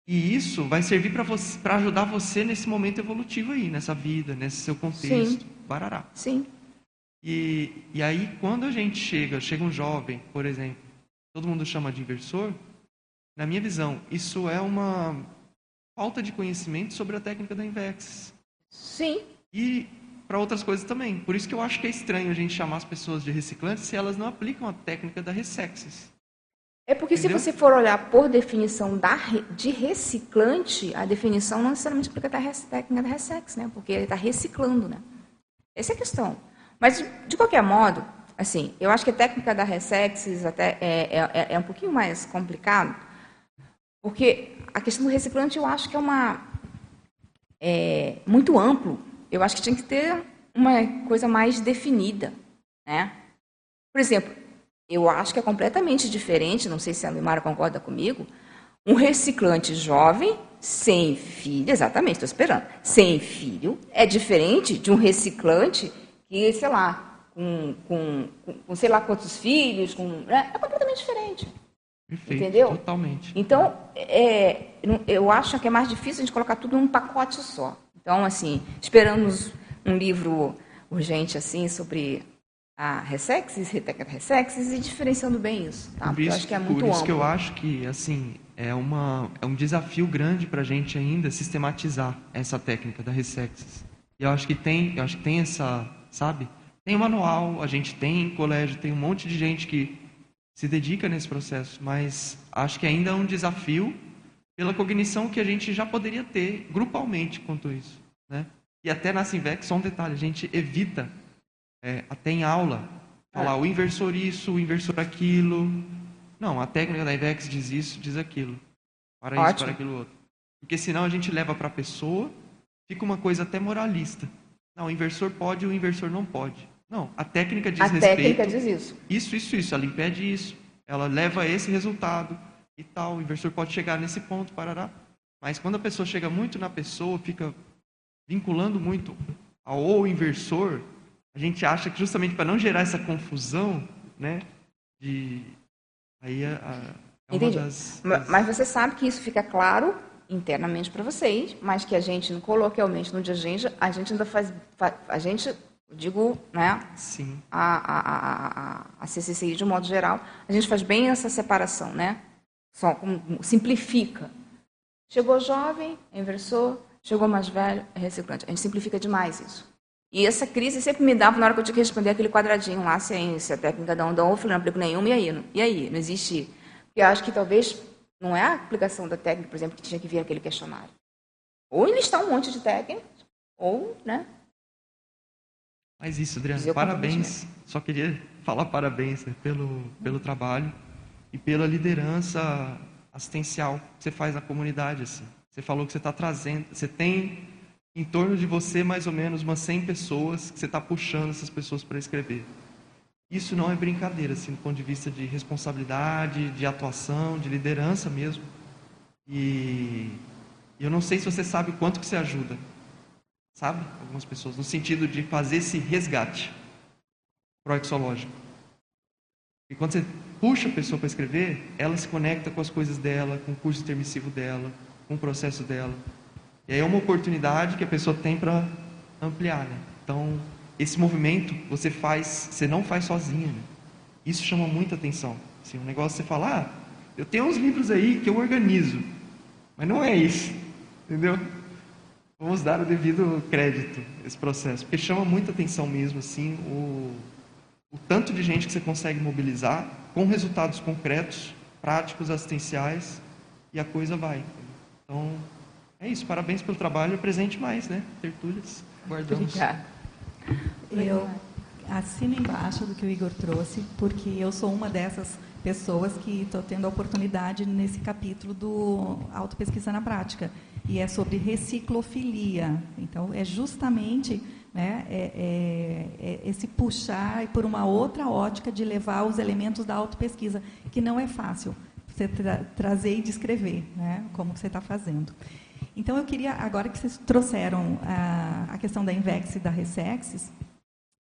e isso vai servir para você, para ajudar você nesse momento evolutivo aí, nessa vida, nesse seu contexto, Sim. barará. Sim. E, e aí quando a gente chega, chega um jovem, por exemplo, todo mundo chama de inversor, na minha visão, isso é uma falta de conhecimento sobre a técnica da Invex. Sim. E para outras coisas também. Por isso que eu acho que é estranho a gente chamar as pessoas de reciclantes se elas não aplicam a técnica da Resexes. É porque Entendeu? se você for olhar por definição da, de reciclante, a definição não necessariamente aplica a técnica da Ressex, né? Porque ele está reciclando, né? Essa é a questão. Mas, de, de, qualquer modo, assim, eu acho que a técnica da Resexes até é, é, é um pouquinho mais complicado, porque a questão do reciclante eu acho que é uma é, muito amplo. Eu acho que tinha que ter uma coisa mais definida, né? Por exemplo, eu acho que é completamente diferente, não sei se a Mimara concorda comigo, um reciclante jovem sem filho, exatamente, estou esperando, sem filho, é diferente de um reciclante que, sei lá, com, com, com, sei lá quantos filhos, com, né? é completamente diferente. Perfeito, Entendeu? Totalmente. Então, é, eu acho que é mais difícil a gente colocar tudo num pacote só. Então, assim, esperamos um livro urgente assim sobre a Ressexes, Ressexes e diferenciando bem isso. Tá? Por isso, eu acho que é muito por isso amplo. que eu acho que assim é, uma, é um desafio grande para a gente ainda sistematizar essa técnica da Ressexes. E eu acho que tem, eu acho que tem essa, sabe? Tem manual, a gente tem colégio, tem um monte de gente que se dedica nesse processo, mas acho que ainda é um desafio pela cognição que a gente já poderia ter grupalmente quanto isso, né? E até na Sinvex, só um detalhe, a gente evita é, até em aula falar é. o inversor isso, o inversor aquilo. Não, a técnica da Ivex diz isso, diz aquilo. Para Ótimo. isso, para aquilo outro. Porque senão a gente leva para a pessoa, fica uma coisa até moralista. Não, o inversor pode, o inversor não pode. Não, a técnica diz a respeito. A técnica diz isso. Isso, isso, isso. Ela impede isso. Ela leva a esse resultado e tal. O inversor pode chegar nesse ponto, parará. Mas quando a pessoa chega muito na pessoa, fica vinculando muito ao inversor, a gente acha que justamente para não gerar essa confusão, né, de aí a, a, é Entendi. Das, das... Mas você sabe que isso fica claro internamente para vocês, mas que a gente coloquialmente no dia a dia a gente ainda faz, a gente digo, né? Sim. A, a, a, a CCCI de um modo geral, a gente faz bem essa separação, né? Só simplifica. Chegou jovem, é inversor. Chegou mais velho, é reciclante. A gente simplifica demais isso. E essa crise sempre me dava na hora que eu tinha que responder aquele quadradinho lá, se a, se a técnica da onda ou não aplico nenhuma, e aí? Não, e aí? Não existe. Porque eu acho que talvez não é a aplicação da técnica, por exemplo, que tinha que vir aquele questionário. Ou enlistar um monte de técnicas, ou, né? Mas isso, Adriana, parabéns. Só queria falar parabéns né, pelo, pelo trabalho e pela liderança assistencial que você faz na comunidade. Assim. Você falou que você está trazendo, você tem em torno de você mais ou menos umas 100 pessoas que você está puxando essas pessoas para escrever. Isso não é brincadeira, assim, do ponto de vista de responsabilidade, de atuação, de liderança mesmo. E eu não sei se você sabe o quanto que você ajuda, sabe? Algumas pessoas, no sentido de fazer esse resgate proexológico. E quando você puxa a pessoa para escrever, ela se conecta com as coisas dela, com o curso intermissivo dela, com o processo dela. E aí é uma oportunidade que a pessoa tem para ampliar, né? Então, esse movimento você faz, você não faz sozinho, né? Isso chama muita atenção. Assim, um negócio você fala, ah, eu tenho uns livros aí que eu organizo, mas não é isso, entendeu? Vamos dar o devido crédito a esse processo, porque chama muita atenção mesmo, assim, o, o tanto de gente que você consegue mobilizar com resultados concretos, práticos, assistenciais, e a coisa vai. Então, é isso. Parabéns pelo trabalho. Presente mais, né? Tertúlias. Guardamos. Obrigada. Eu assino embaixo do que o Igor trouxe, porque eu sou uma dessas pessoas que estou tendo a oportunidade nesse capítulo do Autopesquisa na Prática. E é sobre reciclofilia. Então, é justamente né, é, é, é esse puxar por uma outra ótica de levar os elementos da autopesquisa, que não é fácil você tra trazer e descrever né, como você está fazendo. Então, eu queria, agora que vocês trouxeram a, a questão da INVEX e da RESEXES,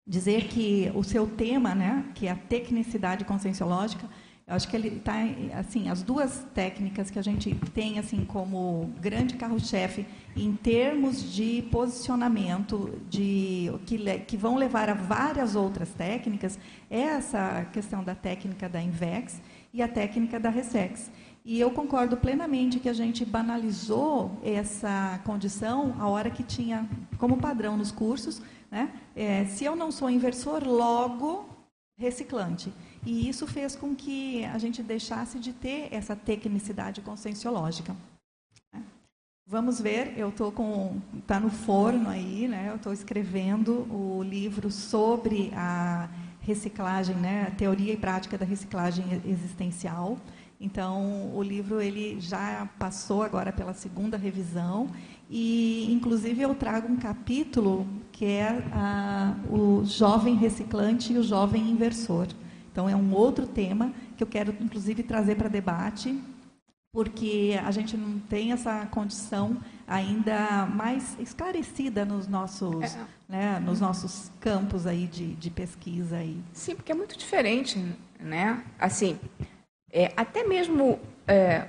dizer que o seu tema, né, que é a tecnicidade conscienciológica, acho que ele está, assim, as duas técnicas que a gente tem, assim, como grande carro-chefe em termos de posicionamento, de que, que vão levar a várias outras técnicas, é essa questão da técnica da INVEX e a técnica da RESEX. E eu concordo plenamente que a gente banalizou essa condição a hora que tinha como padrão nos cursos, né? É, se eu não sou inversor, logo reciclante. E isso fez com que a gente deixasse de ter essa tecnicidade conscienciológica. Né? Vamos ver, eu estou com. Está no forno aí, né? Eu estou escrevendo o livro sobre a reciclagem, né? A teoria e prática da reciclagem existencial. Então, o livro ele já passou agora pela segunda revisão e, inclusive, eu trago um capítulo que é a, o jovem reciclante e o jovem inversor. Então, é um outro tema que eu quero, inclusive, trazer para debate, porque a gente não tem essa condição ainda mais esclarecida nos nossos, é. né, nos nossos campos aí de, de pesquisa. Aí. Sim, porque é muito diferente, né? Assim, é, até mesmo, é,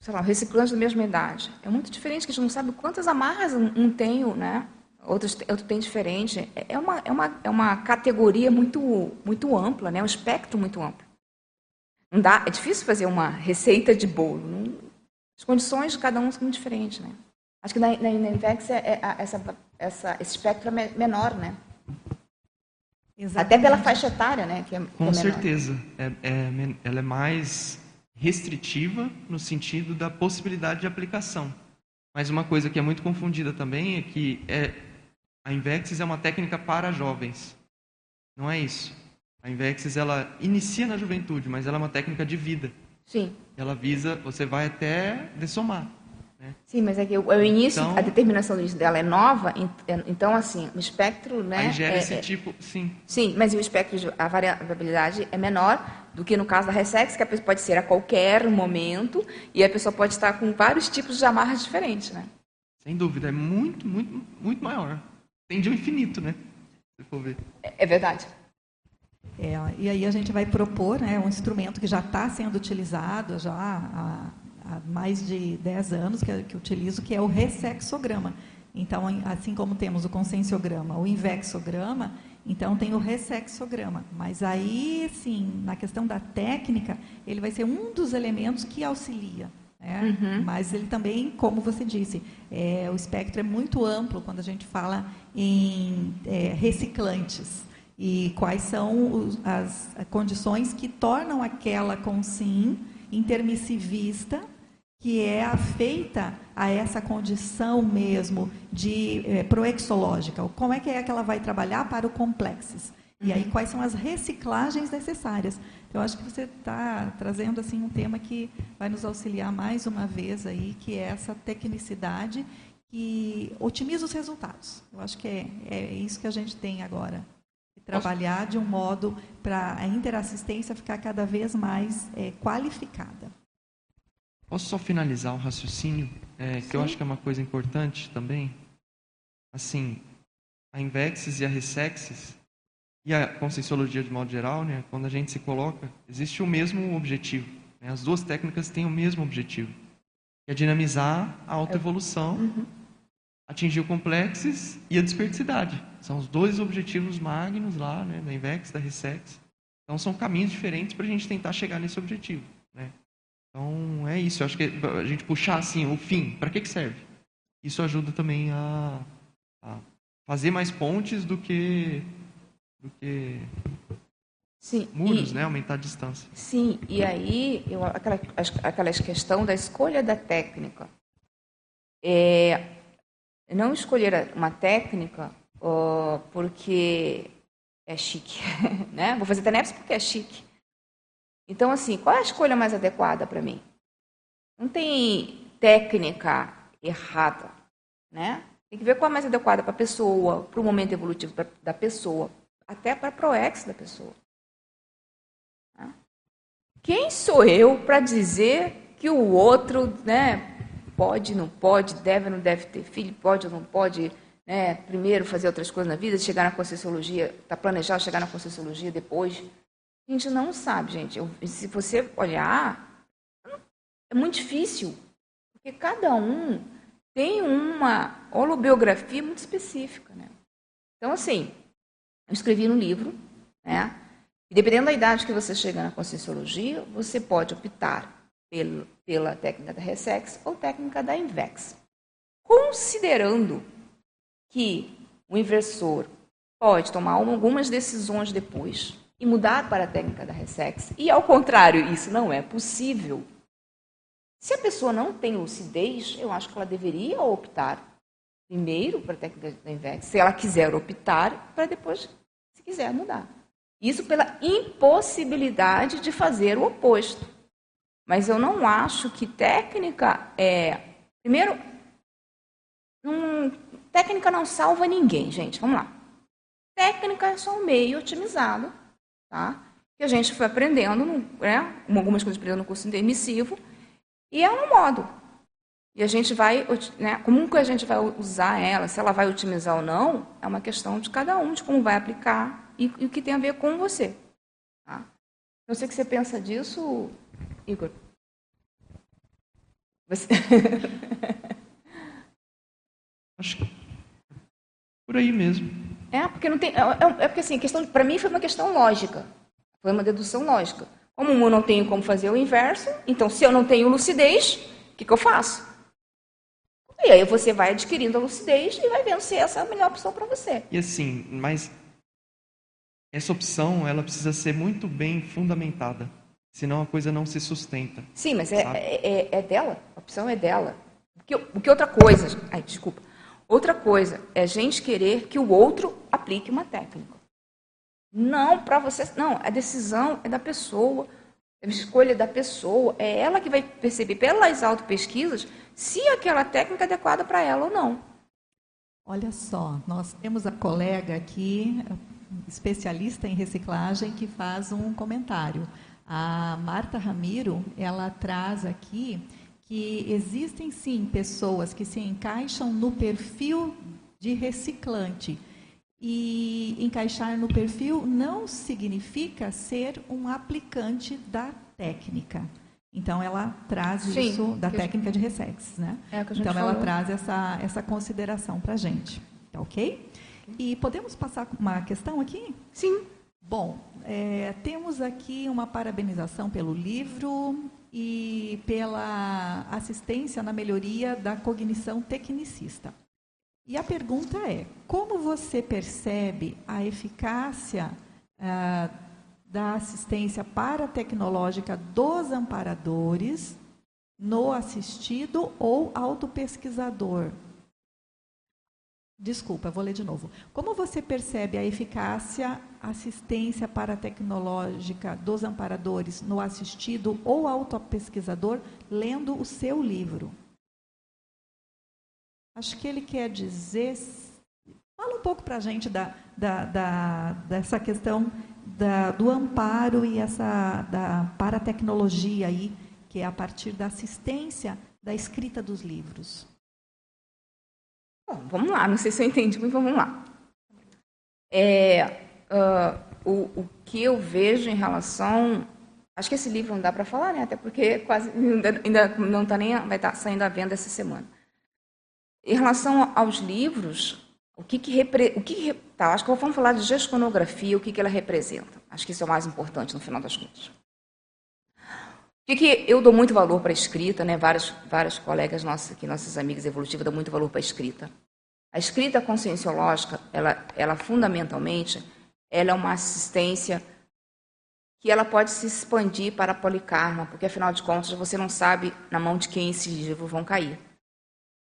sei lá, reciclantes da mesma idade. É muito diferente, que a gente não sabe quantas amarras um tem, né? Outros, outro tem diferente. É, é uma, é uma, é uma categoria muito, muito ampla, né? um espectro muito amplo. Não dá, é difícil fazer uma receita de bolo. Não, as condições de cada um são muito diferentes. Né? Acho que na, na, na Invex é, é, essa, essa, esse espectro é menor, né? Exatamente. Até pela faixa etária, né? Que é, Com é certeza. É, é, ela é mais restritiva no sentido da possibilidade de aplicação. Mas uma coisa que é muito confundida também é que é, a Invexis é uma técnica para jovens. Não é isso. A Invexis ela inicia na juventude, mas ela é uma técnica de vida. Sim. Ela visa, você vai até dessomar. Né? Sim, mas é que o, início, então, a determinação dela é nova, é, então, assim, o espectro, né? Aí gera é, esse é, tipo, sim. Sim, mas o espectro, a variabilidade é menor do que no caso da Ressex, que a pessoa pode ser a qualquer momento, e a pessoa pode estar com vários tipos de amarras diferentes, né? Sem dúvida, é muito, muito, muito maior. Tende ao infinito, né? Se for ver. É, é verdade. É, e aí a gente vai propor né, um instrumento que já está sendo utilizado já há há mais de 10 anos que, que utilizo, que é o ressexograma. Então, assim como temos o consensograma, o invexograma, então tem o ressexograma. Mas aí, sim, na questão da técnica, ele vai ser um dos elementos que auxilia. Né? Uhum. Mas ele também, como você disse, é, o espectro é muito amplo quando a gente fala em é, reciclantes e quais são os, as condições que tornam aquela consim intermissivista que é afeita a essa condição mesmo de é, proexológica. Como é que é que ela vai trabalhar para o complexes? E aí, uhum. quais são as reciclagens necessárias? Então, eu acho que você está trazendo assim um tema que vai nos auxiliar mais uma vez aí, que é essa tecnicidade que otimiza os resultados. Eu acho que é, é isso que a gente tem agora. Trabalhar de um modo para a interassistência ficar cada vez mais é, qualificada. Posso só finalizar o raciocínio, é, que eu acho que é uma coisa importante também? Assim, a Invexis e a Resexis, e a Conscienciologia de modo geral, né, quando a gente se coloca, existe o mesmo objetivo. Né, as duas técnicas têm o mesmo objetivo, que é dinamizar a autoevolução uhum. atingir o complexes e a desperticidade. São os dois objetivos magnos lá, né, da Invex, da Resex. Então são caminhos diferentes para a gente tentar chegar nesse objetivo. Né? Então é isso. Eu acho que a gente puxar assim o fim, para que, que serve? Isso ajuda também a, a fazer mais pontes do que do que sim, muros, e, né? Aumentar a distância. Sim, e aí eu, aquela, aquela questão da escolha da técnica. É, não escolher uma técnica uh, porque é chique, né? Vou fazer TENEPS porque é chique. Então, assim, qual é a escolha mais adequada para mim? Não tem técnica errada, né? Tem que ver qual é mais adequada para a pessoa, para o momento evolutivo da pessoa, até para a ProEx da pessoa. Né? Quem sou eu para dizer que o outro, né, pode, não pode, deve, não deve ter filho, pode ou não pode, né, primeiro fazer outras coisas na vida, chegar na Conscienciologia, está planejado chegar na Conscienciologia depois? A gente não sabe, gente. Eu, se você olhar, é muito difícil, porque cada um tem uma holobiografia muito específica. Né? Então, assim, eu escrevi no livro, né? E dependendo da idade que você chega na Conscienciologia, você pode optar pelo, pela técnica da Resex ou técnica da Invex. Considerando que o inversor pode tomar algumas decisões depois, e mudar para a técnica da Resex. E, ao contrário, isso não é possível. Se a pessoa não tem lucidez, eu acho que ela deveria optar primeiro para a técnica da Invex, se ela quiser optar, para depois, se quiser, mudar. Isso pela impossibilidade de fazer o oposto. Mas eu não acho que técnica é. Primeiro, técnica não salva ninguém, gente. Vamos lá. Técnica é só um meio otimizado tá? que a gente foi aprendendo, né? algumas coisas aprendendo no curso intermissivo, e é um modo. E a gente vai, né, como que a gente vai usar ela, se ela vai otimizar ou não, é uma questão de cada um, de como vai aplicar e, e o que tem a ver com você. Tá? Não sei o que você pensa disso, Igor. Você... Acho que por aí mesmo. É, porque não tem. É, é, é porque assim, questão para mim foi uma questão lógica. Foi uma dedução lógica. Como eu não tenho como fazer o inverso, então se eu não tenho lucidez, o que, que eu faço? E aí você vai adquirindo a lucidez e vai vendo se essa é a melhor opção para você. E assim, mas essa opção ela precisa ser muito bem fundamentada, senão a coisa não se sustenta. Sim, mas é, é, é, é, dela, a opção é dela. Porque, porque outra coisa, ai, desculpa, Outra coisa é a gente querer que o outro aplique uma técnica. Não para você, não, a decisão é da pessoa, a escolha da pessoa, é ela que vai perceber pelas autopesquisas se aquela técnica é adequada para ela ou não. Olha só, nós temos a colega aqui, especialista em reciclagem, que faz um comentário. A Marta Ramiro, ela traz aqui que existem sim pessoas que se encaixam no perfil de reciclante. E encaixar no perfil não significa ser um aplicante da técnica. Então ela traz sim, isso da técnica de Ressex, né? É então ela falou. traz essa essa consideração para a gente, tá ok? E podemos passar uma questão aqui? Sim. Bom, é, temos aqui uma parabenização pelo livro e pela assistência na melhoria da cognição tecnicista. E a pergunta é: como você percebe a eficácia ah, da assistência paratecnológica dos amparadores no assistido ou autopesquisador? Desculpa, vou ler de novo. Como você percebe a eficácia, assistência paratecnológica dos amparadores no assistido ou autopesquisador lendo o seu livro? Acho que ele quer dizer. Fala um pouco para a gente da, da, da, dessa questão da, do amparo e essa da paratecnologia aí, que é a partir da assistência da escrita dos livros. Bom, vamos lá, não sei se eu entendi, mas vamos lá. É, uh, o, o que eu vejo em relação. Acho que esse livro não dá para falar, né? Até porque quase ainda, ainda não está nem vai estar tá saindo à venda essa semana. Em relação aos livros, o que que, repre... o que, que... Tá, acho que vamos falar de gesconografia, o que, que ela representa. Acho que isso é o mais importante no final das contas. O que, que eu dou muito valor para a escrita, né? Vários, vários colegas nossos aqui, nossos amigos evolutivos, dão muito valor para a escrita. A escrita conscienciológica, ela, ela fundamentalmente, ela é uma assistência que ela pode se expandir para policarma, porque afinal de contas você não sabe na mão de quem esses livros vão cair.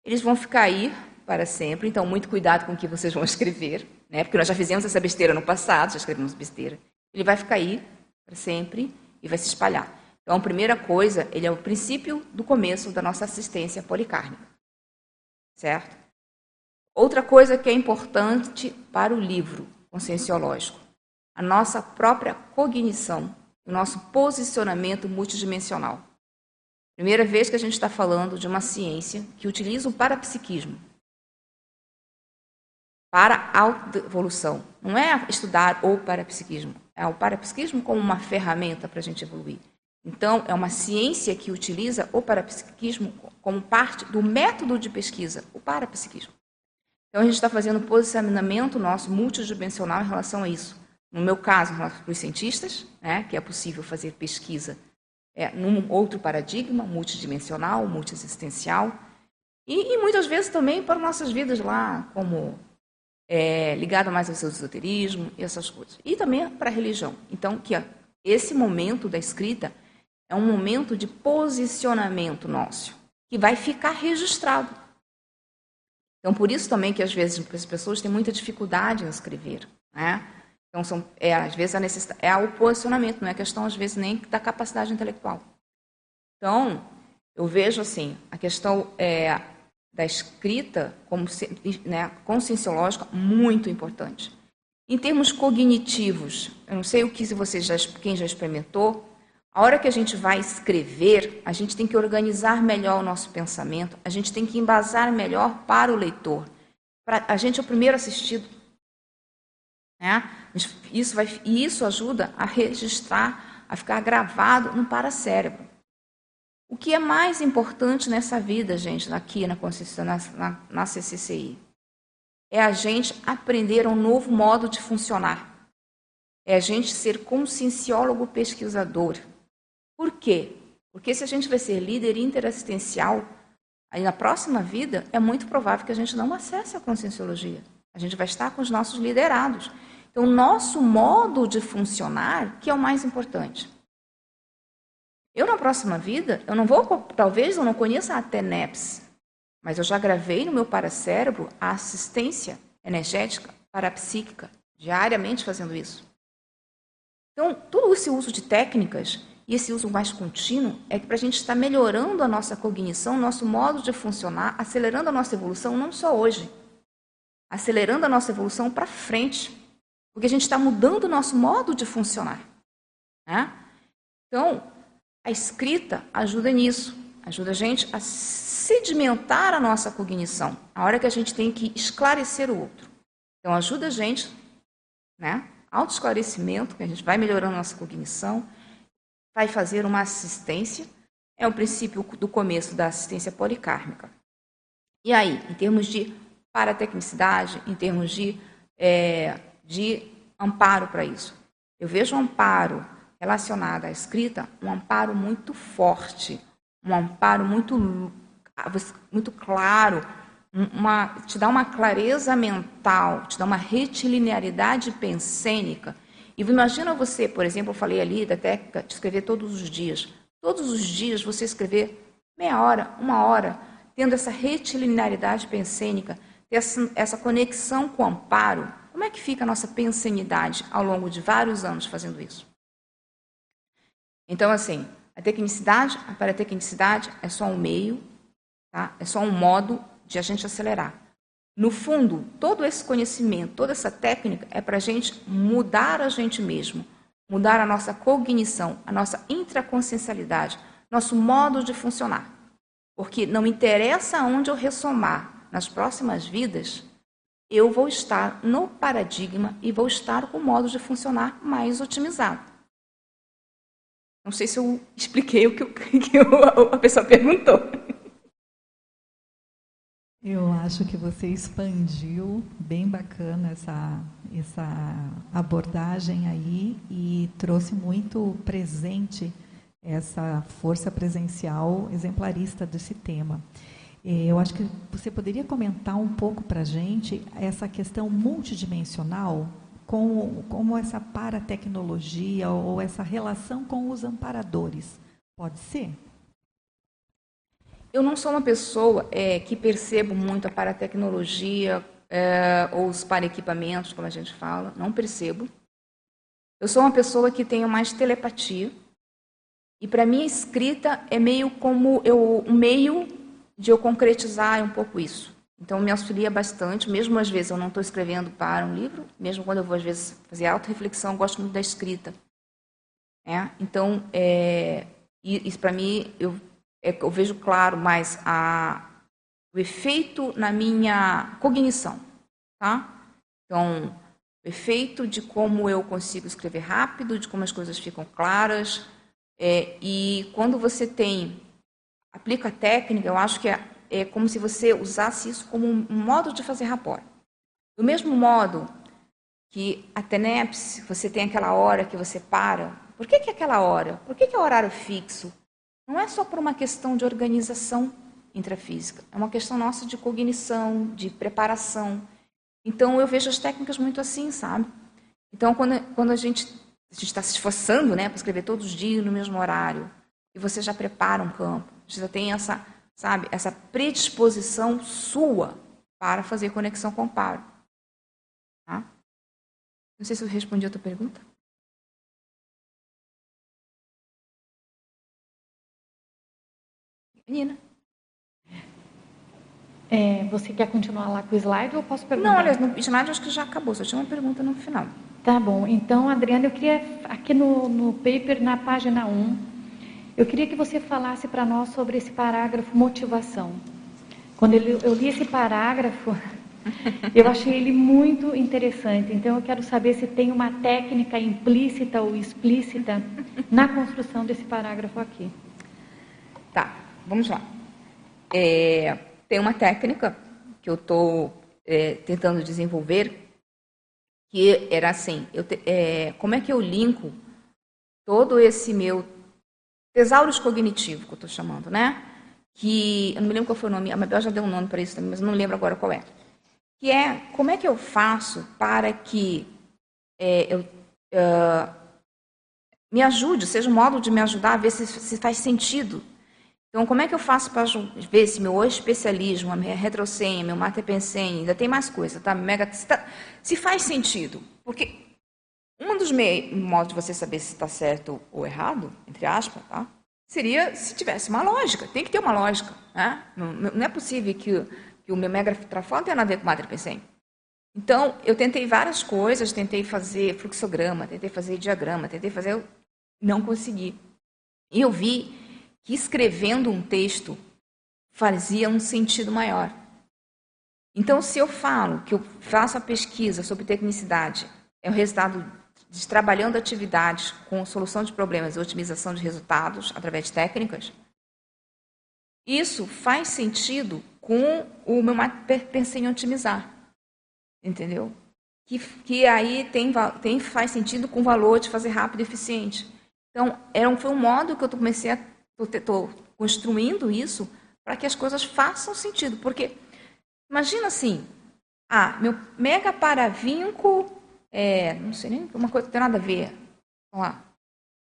Eles vão ficar aí para sempre, então muito cuidado com o que vocês vão escrever, né? porque nós já fizemos essa besteira no passado, já escrevemos besteira. Ele vai ficar aí para sempre e vai se espalhar. Então, a primeira coisa, ele é o princípio do começo da nossa assistência policármica. Certo? Outra coisa que é importante para o livro conscienciológico, a nossa própria cognição, o nosso posicionamento multidimensional. Primeira vez que a gente está falando de uma ciência que utiliza o parapsiquismo para a autoevolução. Não é estudar o parapsiquismo, é o parapsiquismo como uma ferramenta para a gente evoluir. Então, é uma ciência que utiliza o parapsiquismo como parte do método de pesquisa, o parapsiquismo. Então, a gente está fazendo posicionamento nosso multidimensional em relação a isso. No meu caso, para os cientistas, né, que é possível fazer pesquisa é, num outro paradigma, multidimensional, multiexistencial, e, e muitas vezes também para nossas vidas lá, como é, ligada mais ao seu esoterismo e essas coisas. E também para a religião. Então, que esse momento da escrita é um momento de posicionamento nosso, que vai ficar registrado. Então, por isso também que às vezes as pessoas têm muita dificuldade em escrever. Né? Então, são, é, às vezes, a necessidade, é o posicionamento, não é questão, às vezes, nem da capacidade intelectual. Então, eu vejo assim, a questão é, da escrita como né, conscienciológica muito importante. Em termos cognitivos, eu não sei o que se você já, quem já experimentou, a hora que a gente vai escrever, a gente tem que organizar melhor o nosso pensamento, a gente tem que embasar melhor para o leitor. Para a gente é o primeiro assistido. Né? Isso vai, e isso ajuda a registrar, a ficar gravado no paracérebro. O que é mais importante nessa vida, gente, aqui na, na, na, CCCI? É a gente aprender um novo modo de funcionar. É a gente ser conscienciólogo pesquisador. Por quê? Porque se a gente vai ser líder interassistencial, aí na próxima vida é muito provável que a gente não acesse a conscienciologia. A gente vai estar com os nossos liderados. Então, nosso modo de funcionar que é o mais importante. Eu, na próxima vida, eu não vou, talvez eu não conheça a TENEPS, mas eu já gravei no meu paracérebro a assistência energética parapsíquica, diariamente fazendo isso. Então, todo esse uso de técnicas e esse uso mais contínuo é que para a gente estar melhorando a nossa cognição, nosso modo de funcionar, acelerando a nossa evolução, não só hoje, acelerando a nossa evolução para frente, porque a gente está mudando o nosso modo de funcionar. Né? Então, a escrita ajuda nisso, ajuda a gente a sedimentar a nossa cognição, a hora que a gente tem que esclarecer o outro. Então, ajuda a gente, né? Autoesclarecimento, que a gente vai melhorando a nossa cognição, vai fazer uma assistência, é o princípio do começo da assistência policármica. E aí, em termos de paratecnicidade, em termos de, é, de amparo para isso, eu vejo amparo relacionado à escrita, um amparo muito forte, um amparo muito, muito claro, uma, te dá uma clareza mental, te dá uma retilinearidade pensênica e imagina você, por exemplo, eu falei ali da técnica de escrever todos os dias. Todos os dias você escrever meia hora, uma hora, tendo essa retilinearidade pensênica, essa, essa conexão com o amparo. Como é que fica a nossa pensenidade ao longo de vários anos fazendo isso? Então, assim, a tecnicidade, a paratecnicidade é só um meio, tá? é só um modo de a gente acelerar. No fundo, todo esse conhecimento, toda essa técnica é para a gente mudar a gente mesmo, mudar a nossa cognição, a nossa intraconsciencialidade, nosso modo de funcionar. Porque não interessa onde eu ressomar nas próximas vidas, eu vou estar no paradigma e vou estar com o modo de funcionar mais otimizado. Não sei se eu expliquei o que, que a pessoa perguntou. Eu acho que você expandiu bem bacana essa, essa abordagem aí e trouxe muito presente essa força presencial exemplarista desse tema. É, eu acho que você poderia comentar um pouco para a gente essa questão multidimensional, com, como essa paratecnologia ou essa relação com os amparadores. Pode ser? Eu não sou uma pessoa é, que percebo muito a paratecnologia é, ou os para-equipamentos, como a gente fala, não percebo. Eu sou uma pessoa que tenho mais telepatia. E para mim a escrita é meio como eu, um meio de eu concretizar um pouco isso. Então me auxilia bastante, mesmo às vezes eu não estou escrevendo para um livro, mesmo quando eu vou às vezes fazer auto-reflexão, eu gosto muito da escrita. É? Então, é, isso para mim eu é, eu vejo claro mais a, o efeito na minha cognição, tá? Então, o efeito de como eu consigo escrever rápido, de como as coisas ficam claras, é, e quando você tem aplica a técnica, eu acho que é, como se você usasse isso como um, modo de fazer rapport. Do mesmo modo que a TENEPS, você tem aquela hora que você para. Por que, que aquela hora? Por que, que é horário fixo? Não é só por uma questão de organização intrafísica, é uma questão nossa de cognição, de preparação. Então, eu vejo as técnicas muito assim, sabe? Então, quando, quando a gente a está se esforçando né, para escrever todos os dias no mesmo horário, e você já prepara um campo, você já tem essa, sabe, essa predisposição sua para fazer conexão com o paro. Tá? Não sei se eu respondi a tua pergunta. Menina. É, você quer continuar lá com o slide ou posso perguntar? Não, olha, no slide acho que já acabou, só tinha uma pergunta no final. Tá bom. Então, Adriana, eu queria, aqui no, no paper, na página 1, eu queria que você falasse para nós sobre esse parágrafo motivação. Quando eu, li esse parágrafo, eu achei ele muito interessante. Então, eu quero saber se tem uma técnica implícita ou explícita na construção desse parágrafo aqui. Tá vamos lá. É, tem uma técnica que eu estou é, tentando desenvolver que era assim, eu te, é, como é que eu linko todo esse meu tesaurus cognitivo que eu estou chamando, né? Que eu não me lembro qual foi o nome, a Mabel já deu um nome para isso também, mas não lembro agora qual é. Que é como é que eu faço para que é, eu uh, me ajude, seja um modo de me ajudar a ver se, se faz sentido então, como é que eu faço para ver se meu especialismo, a minha retrocenha, meu matepensem, ainda tem mais coisa, tá? Mega, se, tá, se faz sentido. Porque um dos modos de você saber se está certo ou errado, entre aspas, tá? seria se tivesse uma lógica. Tem que ter uma lógica. Né? Não, não é possível que, que o meu megatrafol não tenha nada a ver com matepensem. Então, eu tentei várias coisas, tentei fazer fluxograma, tentei fazer diagrama, tentei fazer... Não consegui. E eu vi que escrevendo um texto fazia um sentido maior. Então, se eu falo que eu faço a pesquisa sobre tecnicidade, é o resultado de trabalhando atividades com solução de problemas e otimização de resultados através de técnicas, isso faz sentido com o meu pensei em otimizar. Entendeu? Que, que aí tem, tem, faz sentido com o valor de fazer rápido e eficiente. Então, era um, foi um modo que eu comecei a Estou construindo isso para que as coisas façam sentido. Porque, imagina assim, ah, meu mega paravinco, é, não sei nem, uma coisa que não tem nada a ver. Vamos lá.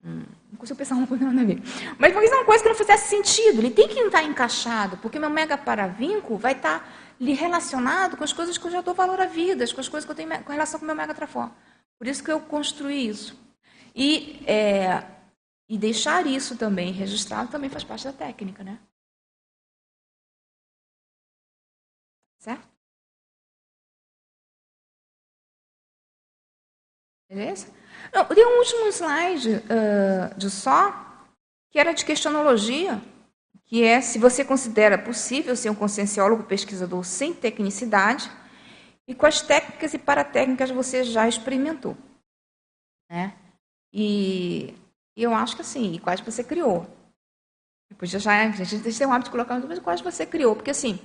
Hum, não consigo pensar uma coisa que não tem nada a ver. Mas vamos uma coisa que não fizesse sentido. Ele tem que estar encaixado, porque meu mega paravinco vai estar lhe relacionado com as coisas que eu já dou valor à vida, com as coisas que eu tenho com relação com o meu mega trafó. Por isso que eu construí isso. E é, e deixar isso também registrado também faz parte da técnica, né? Certo? Beleza? Não, tem um último slide uh, de só, que era de questionologia, que é se você considera possível ser um conscienciólogo pesquisador sem tecnicidade e quais técnicas e paratécnicas você já experimentou. Né? E eu acho que assim, e quais você criou. Depois já, a gente tem um hábito de colocar mas quais você criou, porque assim,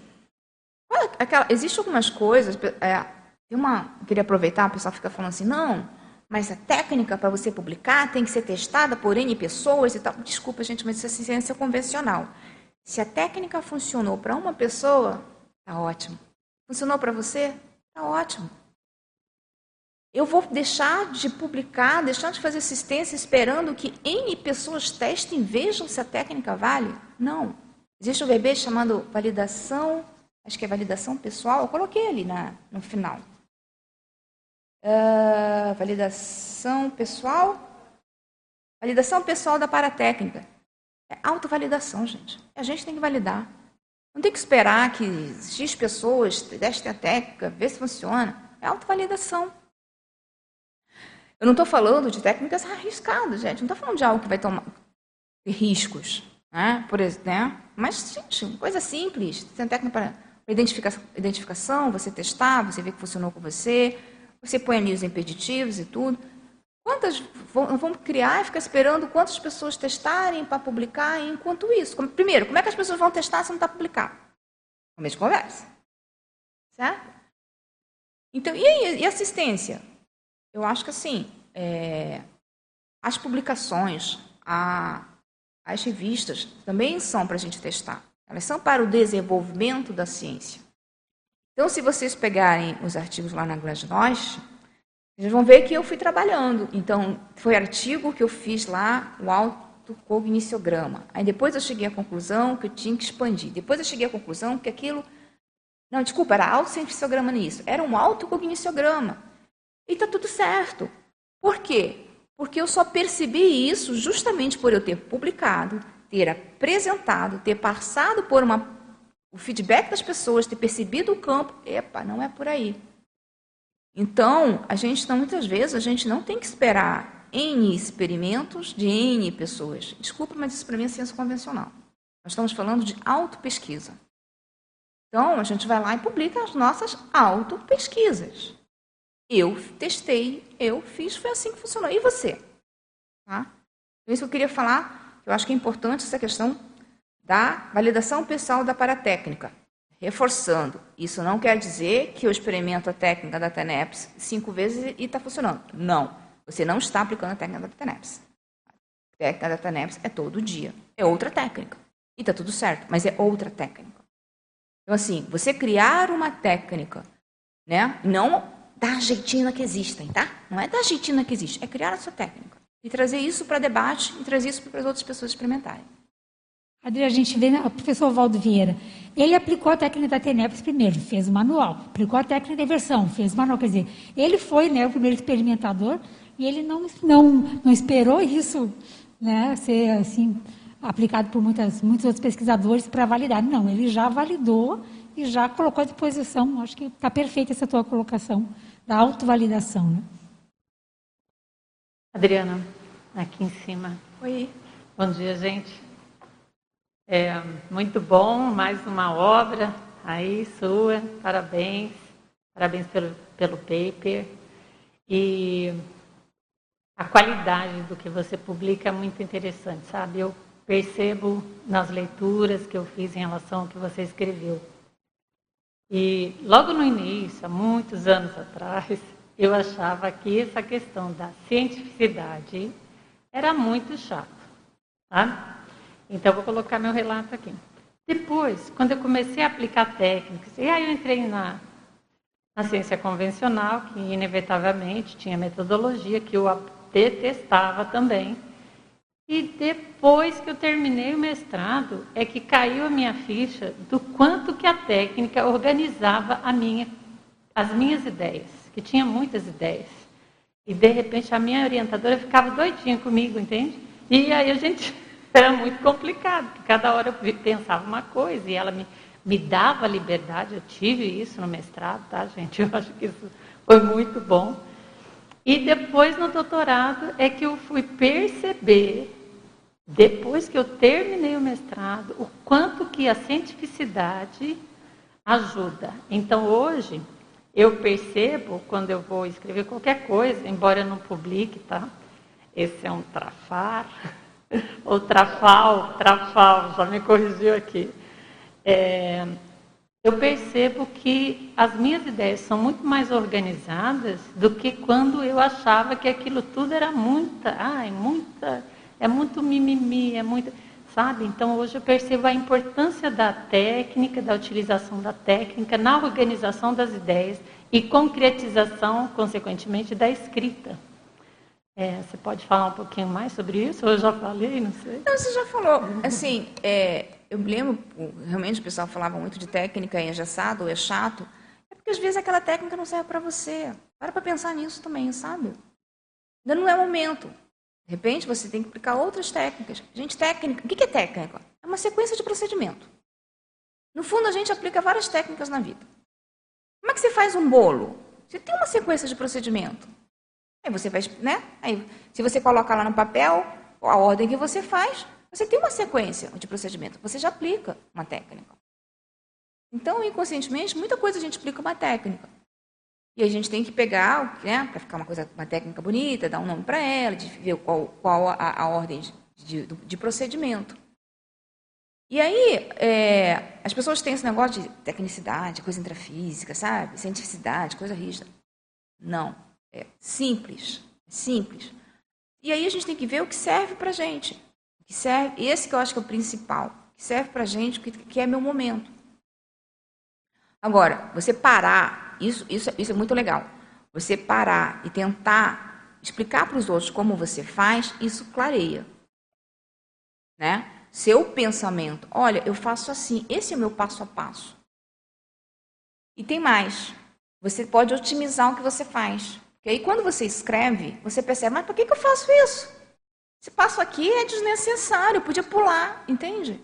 Aquela, existe algumas coisas. É, tem uma, eu queria aproveitar, o pessoal fica falando assim, não, mas a técnica para você publicar tem que ser testada por N pessoas e tal. Desculpa, gente, mas isso é ciência convencional. Se a técnica funcionou para uma pessoa, tá ótimo. Funcionou para você? Tá ótimo. Eu vou deixar de publicar, deixar de fazer assistência esperando que N pessoas testem e vejam se a técnica vale? Não. Existe um verbete chamado validação, acho que é validação pessoal, eu coloquei ali na, no final. Uh, validação pessoal. Validação pessoal da paratécnica. É autovalidação, gente. A gente tem que validar. Não tem que esperar que X pessoas testem a técnica, ver se funciona. É autovalidação. Eu não estou falando de técnicas arriscadas, gente. Não estou falando de algo que vai tomar riscos. Né? Por exemplo, né? Mas, gente, coisa simples. Tem técnica para identificação, identificação, você testar, você ver que funcionou com você, você põe ali os impeditivos e tudo. Quantas vamos criar e ficar esperando quantas pessoas testarem para publicar enquanto isso? Primeiro, como é que as pessoas vão testar se não está publicado? Começo de conversa. Certo? Então, e, e assistência? Eu acho que assim, é, as publicações, a, as revistas também são para a gente testar. Elas são para o desenvolvimento da ciência. Então, se vocês pegarem os artigos lá na Glasnost, vocês vão ver que eu fui trabalhando. Então, foi artigo que eu fiz lá, o autocogniciograma. Aí depois eu cheguei à conclusão que eu tinha que expandir. Depois eu cheguei à conclusão que aquilo... Não, desculpa, era autocientificiograma nisso. Era um autocogniciograma. E está tudo certo. Por quê? Porque eu só percebi isso justamente por eu ter publicado, ter apresentado, ter passado por uma o feedback das pessoas, ter percebido o campo, epa, não é por aí. Então, a gente não, muitas vezes, a gente não tem que esperar N experimentos de N pessoas. Desculpa, mas isso para mim é ciência convencional. Nós estamos falando de autopesquisa. Então, a gente vai lá e publica as nossas autopesquisas. Eu testei, eu fiz, foi assim que funcionou. E você? Tá? Então, isso que eu queria falar, eu acho que é importante essa questão da validação pessoal da paratécnica. Reforçando, isso não quer dizer que eu experimento a técnica da TENEPS cinco vezes e está funcionando. Não, você não está aplicando a técnica da TENEPS. A técnica da TENEPS é todo dia. É outra técnica. E está tudo certo, mas é outra técnica. Então, assim, você criar uma técnica, né? Não da jeitina que existem, tá? Não é da jeitina que existe, é criar a sua técnica. E trazer isso para debate e trazer isso para as outras pessoas experimentarem. A gente vê né, o professor Valdo Vieira. Ele aplicou a técnica da TENEPS primeiro, fez o manual. Aplicou a técnica da inversão, fez o manual. Quer dizer, ele foi né, o primeiro experimentador e ele não, não, não esperou isso né, ser assim aplicado por muitas, muitos outros pesquisadores para validar. Não, ele já validou e já colocou à disposição. Acho que está perfeita essa tua colocação da autovalidação. Né? Adriana, aqui em cima. Oi. Bom dia, gente. É, muito bom, mais uma obra aí sua, parabéns, parabéns pelo, pelo paper. E a qualidade do que você publica é muito interessante, sabe? Eu percebo nas leituras que eu fiz em relação ao que você escreveu. E logo no início, há muitos anos atrás, eu achava que essa questão da cientificidade era muito chata. Tá? Então, vou colocar meu relato aqui. Depois, quando eu comecei a aplicar técnicas, e aí eu entrei na, na ciência convencional, que inevitavelmente tinha metodologia que eu detestava também. E depois que eu terminei o mestrado, é que caiu a minha ficha do quanto que a técnica organizava a minha, as minhas ideias, que tinha muitas ideias. E de repente a minha orientadora ficava doidinha comigo, entende? E aí a gente era muito complicado, porque cada hora eu pensava uma coisa e ela me, me dava liberdade. Eu tive isso no mestrado, tá, gente? Eu acho que isso foi muito bom. E depois no doutorado é que eu fui perceber, depois que eu terminei o mestrado, o quanto que a cientificidade ajuda. Então hoje eu percebo quando eu vou escrever qualquer coisa, embora eu não publique, tá? Esse é um trafar. Ou trafal, trafal, já me corrigiu aqui. É, eu percebo que as minhas ideias são muito mais organizadas do que quando eu achava que aquilo tudo era muita, ai, muita, é muito mimimi, é muito, sabe? Então hoje eu percebo a importância da técnica, da utilização da técnica na organização das ideias e concretização, consequentemente, da escrita. É, você pode falar um pouquinho mais sobre isso? Ou eu já falei, não sei. Não, você já falou. Assim, é, eu me lembro, realmente o pessoal falava muito de técnica engessado, é chato. É porque às vezes aquela técnica não serve para você. Para para pensar nisso também, sabe? Ainda não é o momento. De repente você tem que aplicar outras técnicas. Gente, técnica. O que é técnica? É uma sequência de procedimento. No fundo, a gente aplica várias técnicas na vida. Como é que você faz um bolo? Você tem uma sequência de procedimento. Aí você vai, né? Aí, se você coloca lá no papel a ordem que você faz, você tem uma sequência de procedimento. Você já aplica uma técnica. Então, inconscientemente, muita coisa a gente aplica uma técnica. E a gente tem que pegar, né, para ficar uma coisa, uma técnica bonita, dar um nome para ela, de ver qual, qual a, a ordem de, de, de, procedimento. E aí, é, as pessoas têm esse negócio de tecnicidade, coisa intrafísica, sabe? Cientificidade, coisa rígida. Não. É simples. É simples. E aí a gente tem que ver o que serve para gente. Que serve, esse que eu acho que é o principal. Que serve para gente, que, que é meu momento. Agora, você parar, isso, isso, isso é muito legal. Você parar e tentar explicar para os outros como você faz, isso clareia. Né? Seu pensamento, olha, eu faço assim, esse é o meu passo a passo. E tem mais. Você pode otimizar o que você faz. Porque aí quando você escreve, você percebe, mas por que, que eu faço isso? Esse passo aqui é desnecessário, eu podia pular, entende?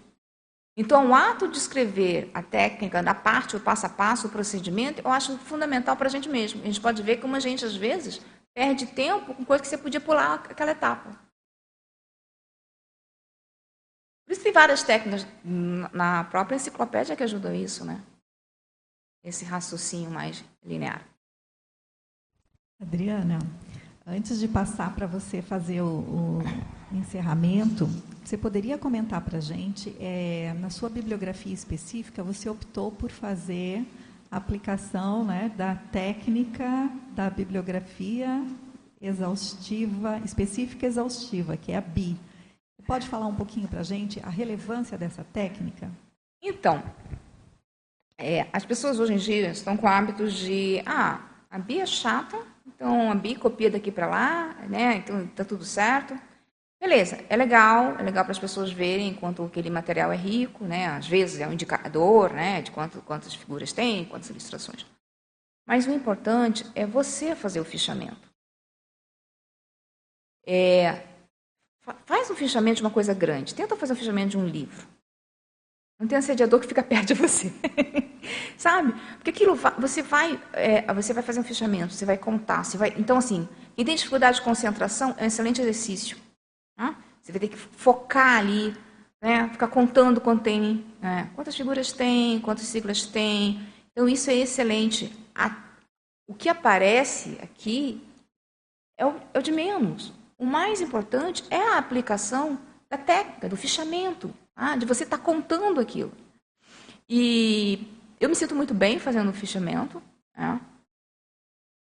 Então, o ato de escrever a técnica, da parte, o passo a passo, o procedimento, eu acho fundamental para a gente mesmo. A gente pode ver como a gente, às vezes, perde tempo com coisa que você podia pular aquela etapa. Por isso tem várias técnicas na própria enciclopédia que ajudam isso, né? Esse raciocínio mais linear. Adriana, antes de passar para você fazer o, o, encerramento, você poderia comentar para a gente, é, na sua bibliografia específica, você optou por fazer a aplicação né, da técnica da bibliografia exaustiva, específica exaustiva, que é a BI. Pode falar um pouquinho para a gente a relevância dessa técnica? Então, é, as pessoas hoje em dia estão com hábitos de, ah, a BI é chata, então, a Bi copia daqui para lá, né? Então, está tudo certo. Beleza, é legal, é legal para as pessoas verem quanto aquele material é rico, né? Às vezes é um indicador, né? De quanto, quantas figuras tem, quantas ilustrações. Mas o importante é você fazer o fichamento. É, faz um fichamento de uma coisa grande. Tenta fazer um fichamento de um livro. Não tem assediador que fica perto de você. Sabe? Porque aquilo você vai, é, você vai fazer um fechamento, você vai contar, você vai. Então, assim, quem tem dificuldade de concentração é um excelente exercício. Né? Você vai ter que focar ali, né? ficar contando quanto tem, né? quantas figuras tem, quantas siglas tem. Então, isso é excelente. A, o que aparece aqui é o, é o de menos. O mais importante é a aplicação da técnica, do fichamento. Ah, de você estar tá contando aquilo. E eu me sinto muito bem fazendo o fichamento. Né?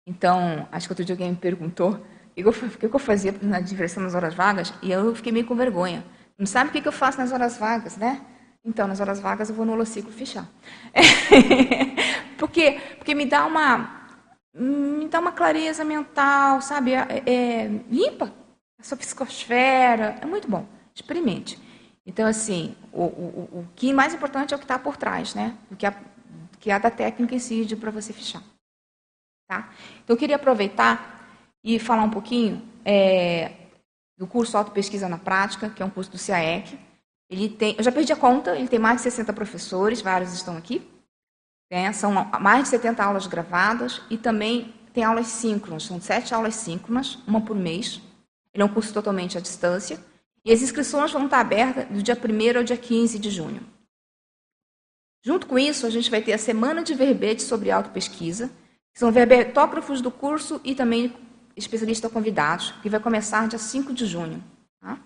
Então, acho que outro dia alguém me perguntou o que eu fazia na diversão nas horas vagas, e eu fiquei meio com vergonha. Não sabe o que eu faço nas horas vagas, né? Então, nas horas vagas eu vou no holociclo fichar. porque, porque me dá uma me dá uma clareza mental, sabe? É, é, limpa a sua psicosfera. É muito bom. Experimente. Então, assim, o, o, o que mais importante é o que está por trás, né? Do que a, que a da técnica si para você fechar. Tá? Então, eu queria aproveitar e falar um pouquinho é, do curso Auto Pesquisa na Prática, que é um curso do CAEC. Ele tem, eu já perdi a conta, ele tem mais de 60 professores, vários estão aqui. Né? São mais de 70 aulas gravadas e também tem aulas síncronas, são sete aulas síncronas, uma por mês. Ele é um curso totalmente à distância. E as inscrições vão estar abertas do dia 1 ao dia 15 de junho. Junto com isso, a gente vai ter a semana de verbete sobre autopesquisa, são verbetógrafos do curso e também especialistas convidados, que vai começar dia 5 de junho. Tá?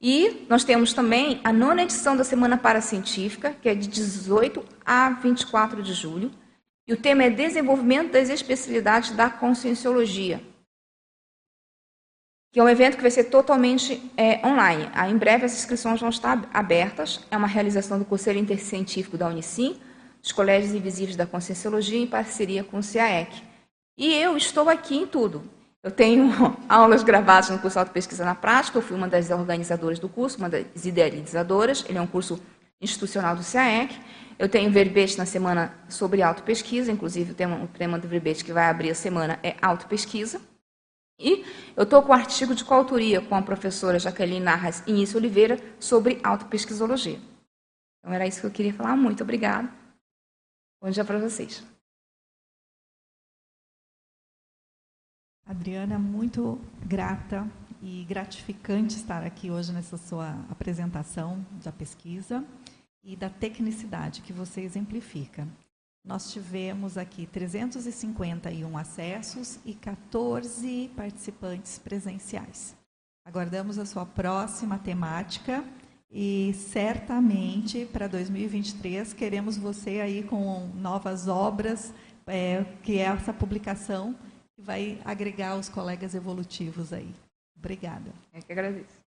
E nós temos também a nona edição da Semana Paracientífica, que é de 18 a 24 de julho. E o tema é Desenvolvimento das Especialidades da Conscienciologia, que é um evento que vai ser totalmente é, online. Em breve as inscrições vão estar abertas. É uma realização do Conselho Intercientífico da Unicim, dos Colégios Invisíveis da Conscienciologia, em parceria com o CIAEC. E eu estou aqui em tudo. Eu tenho aulas gravadas no curso de Pesquisa na Prática, eu fui uma das organizadoras do curso, uma das idealizadoras, ele é um curso institucional do CIAEC. Eu tenho verbete na semana sobre autopesquisa, inclusive o tema, o tema do verbete que vai abrir a semana é autopesquisa. E eu estou com um artigo de coautoria com a professora Jaqueline Narras Início Oliveira sobre autopesquisologia. Então era isso que eu queria falar. Muito obrigada. Bom dia para vocês. Adriana, muito grata e gratificante estar aqui hoje nessa sua apresentação da pesquisa e da tecnicidade que você exemplifica. Nós tivemos aqui 351 acessos e 14 participantes presenciais. Aguardamos a sua próxima temática e certamente para 2023 queremos você aí com novas obras, é, que é essa publicação vai agregar os colegas evolutivos aí. Obrigada. É que agradeço.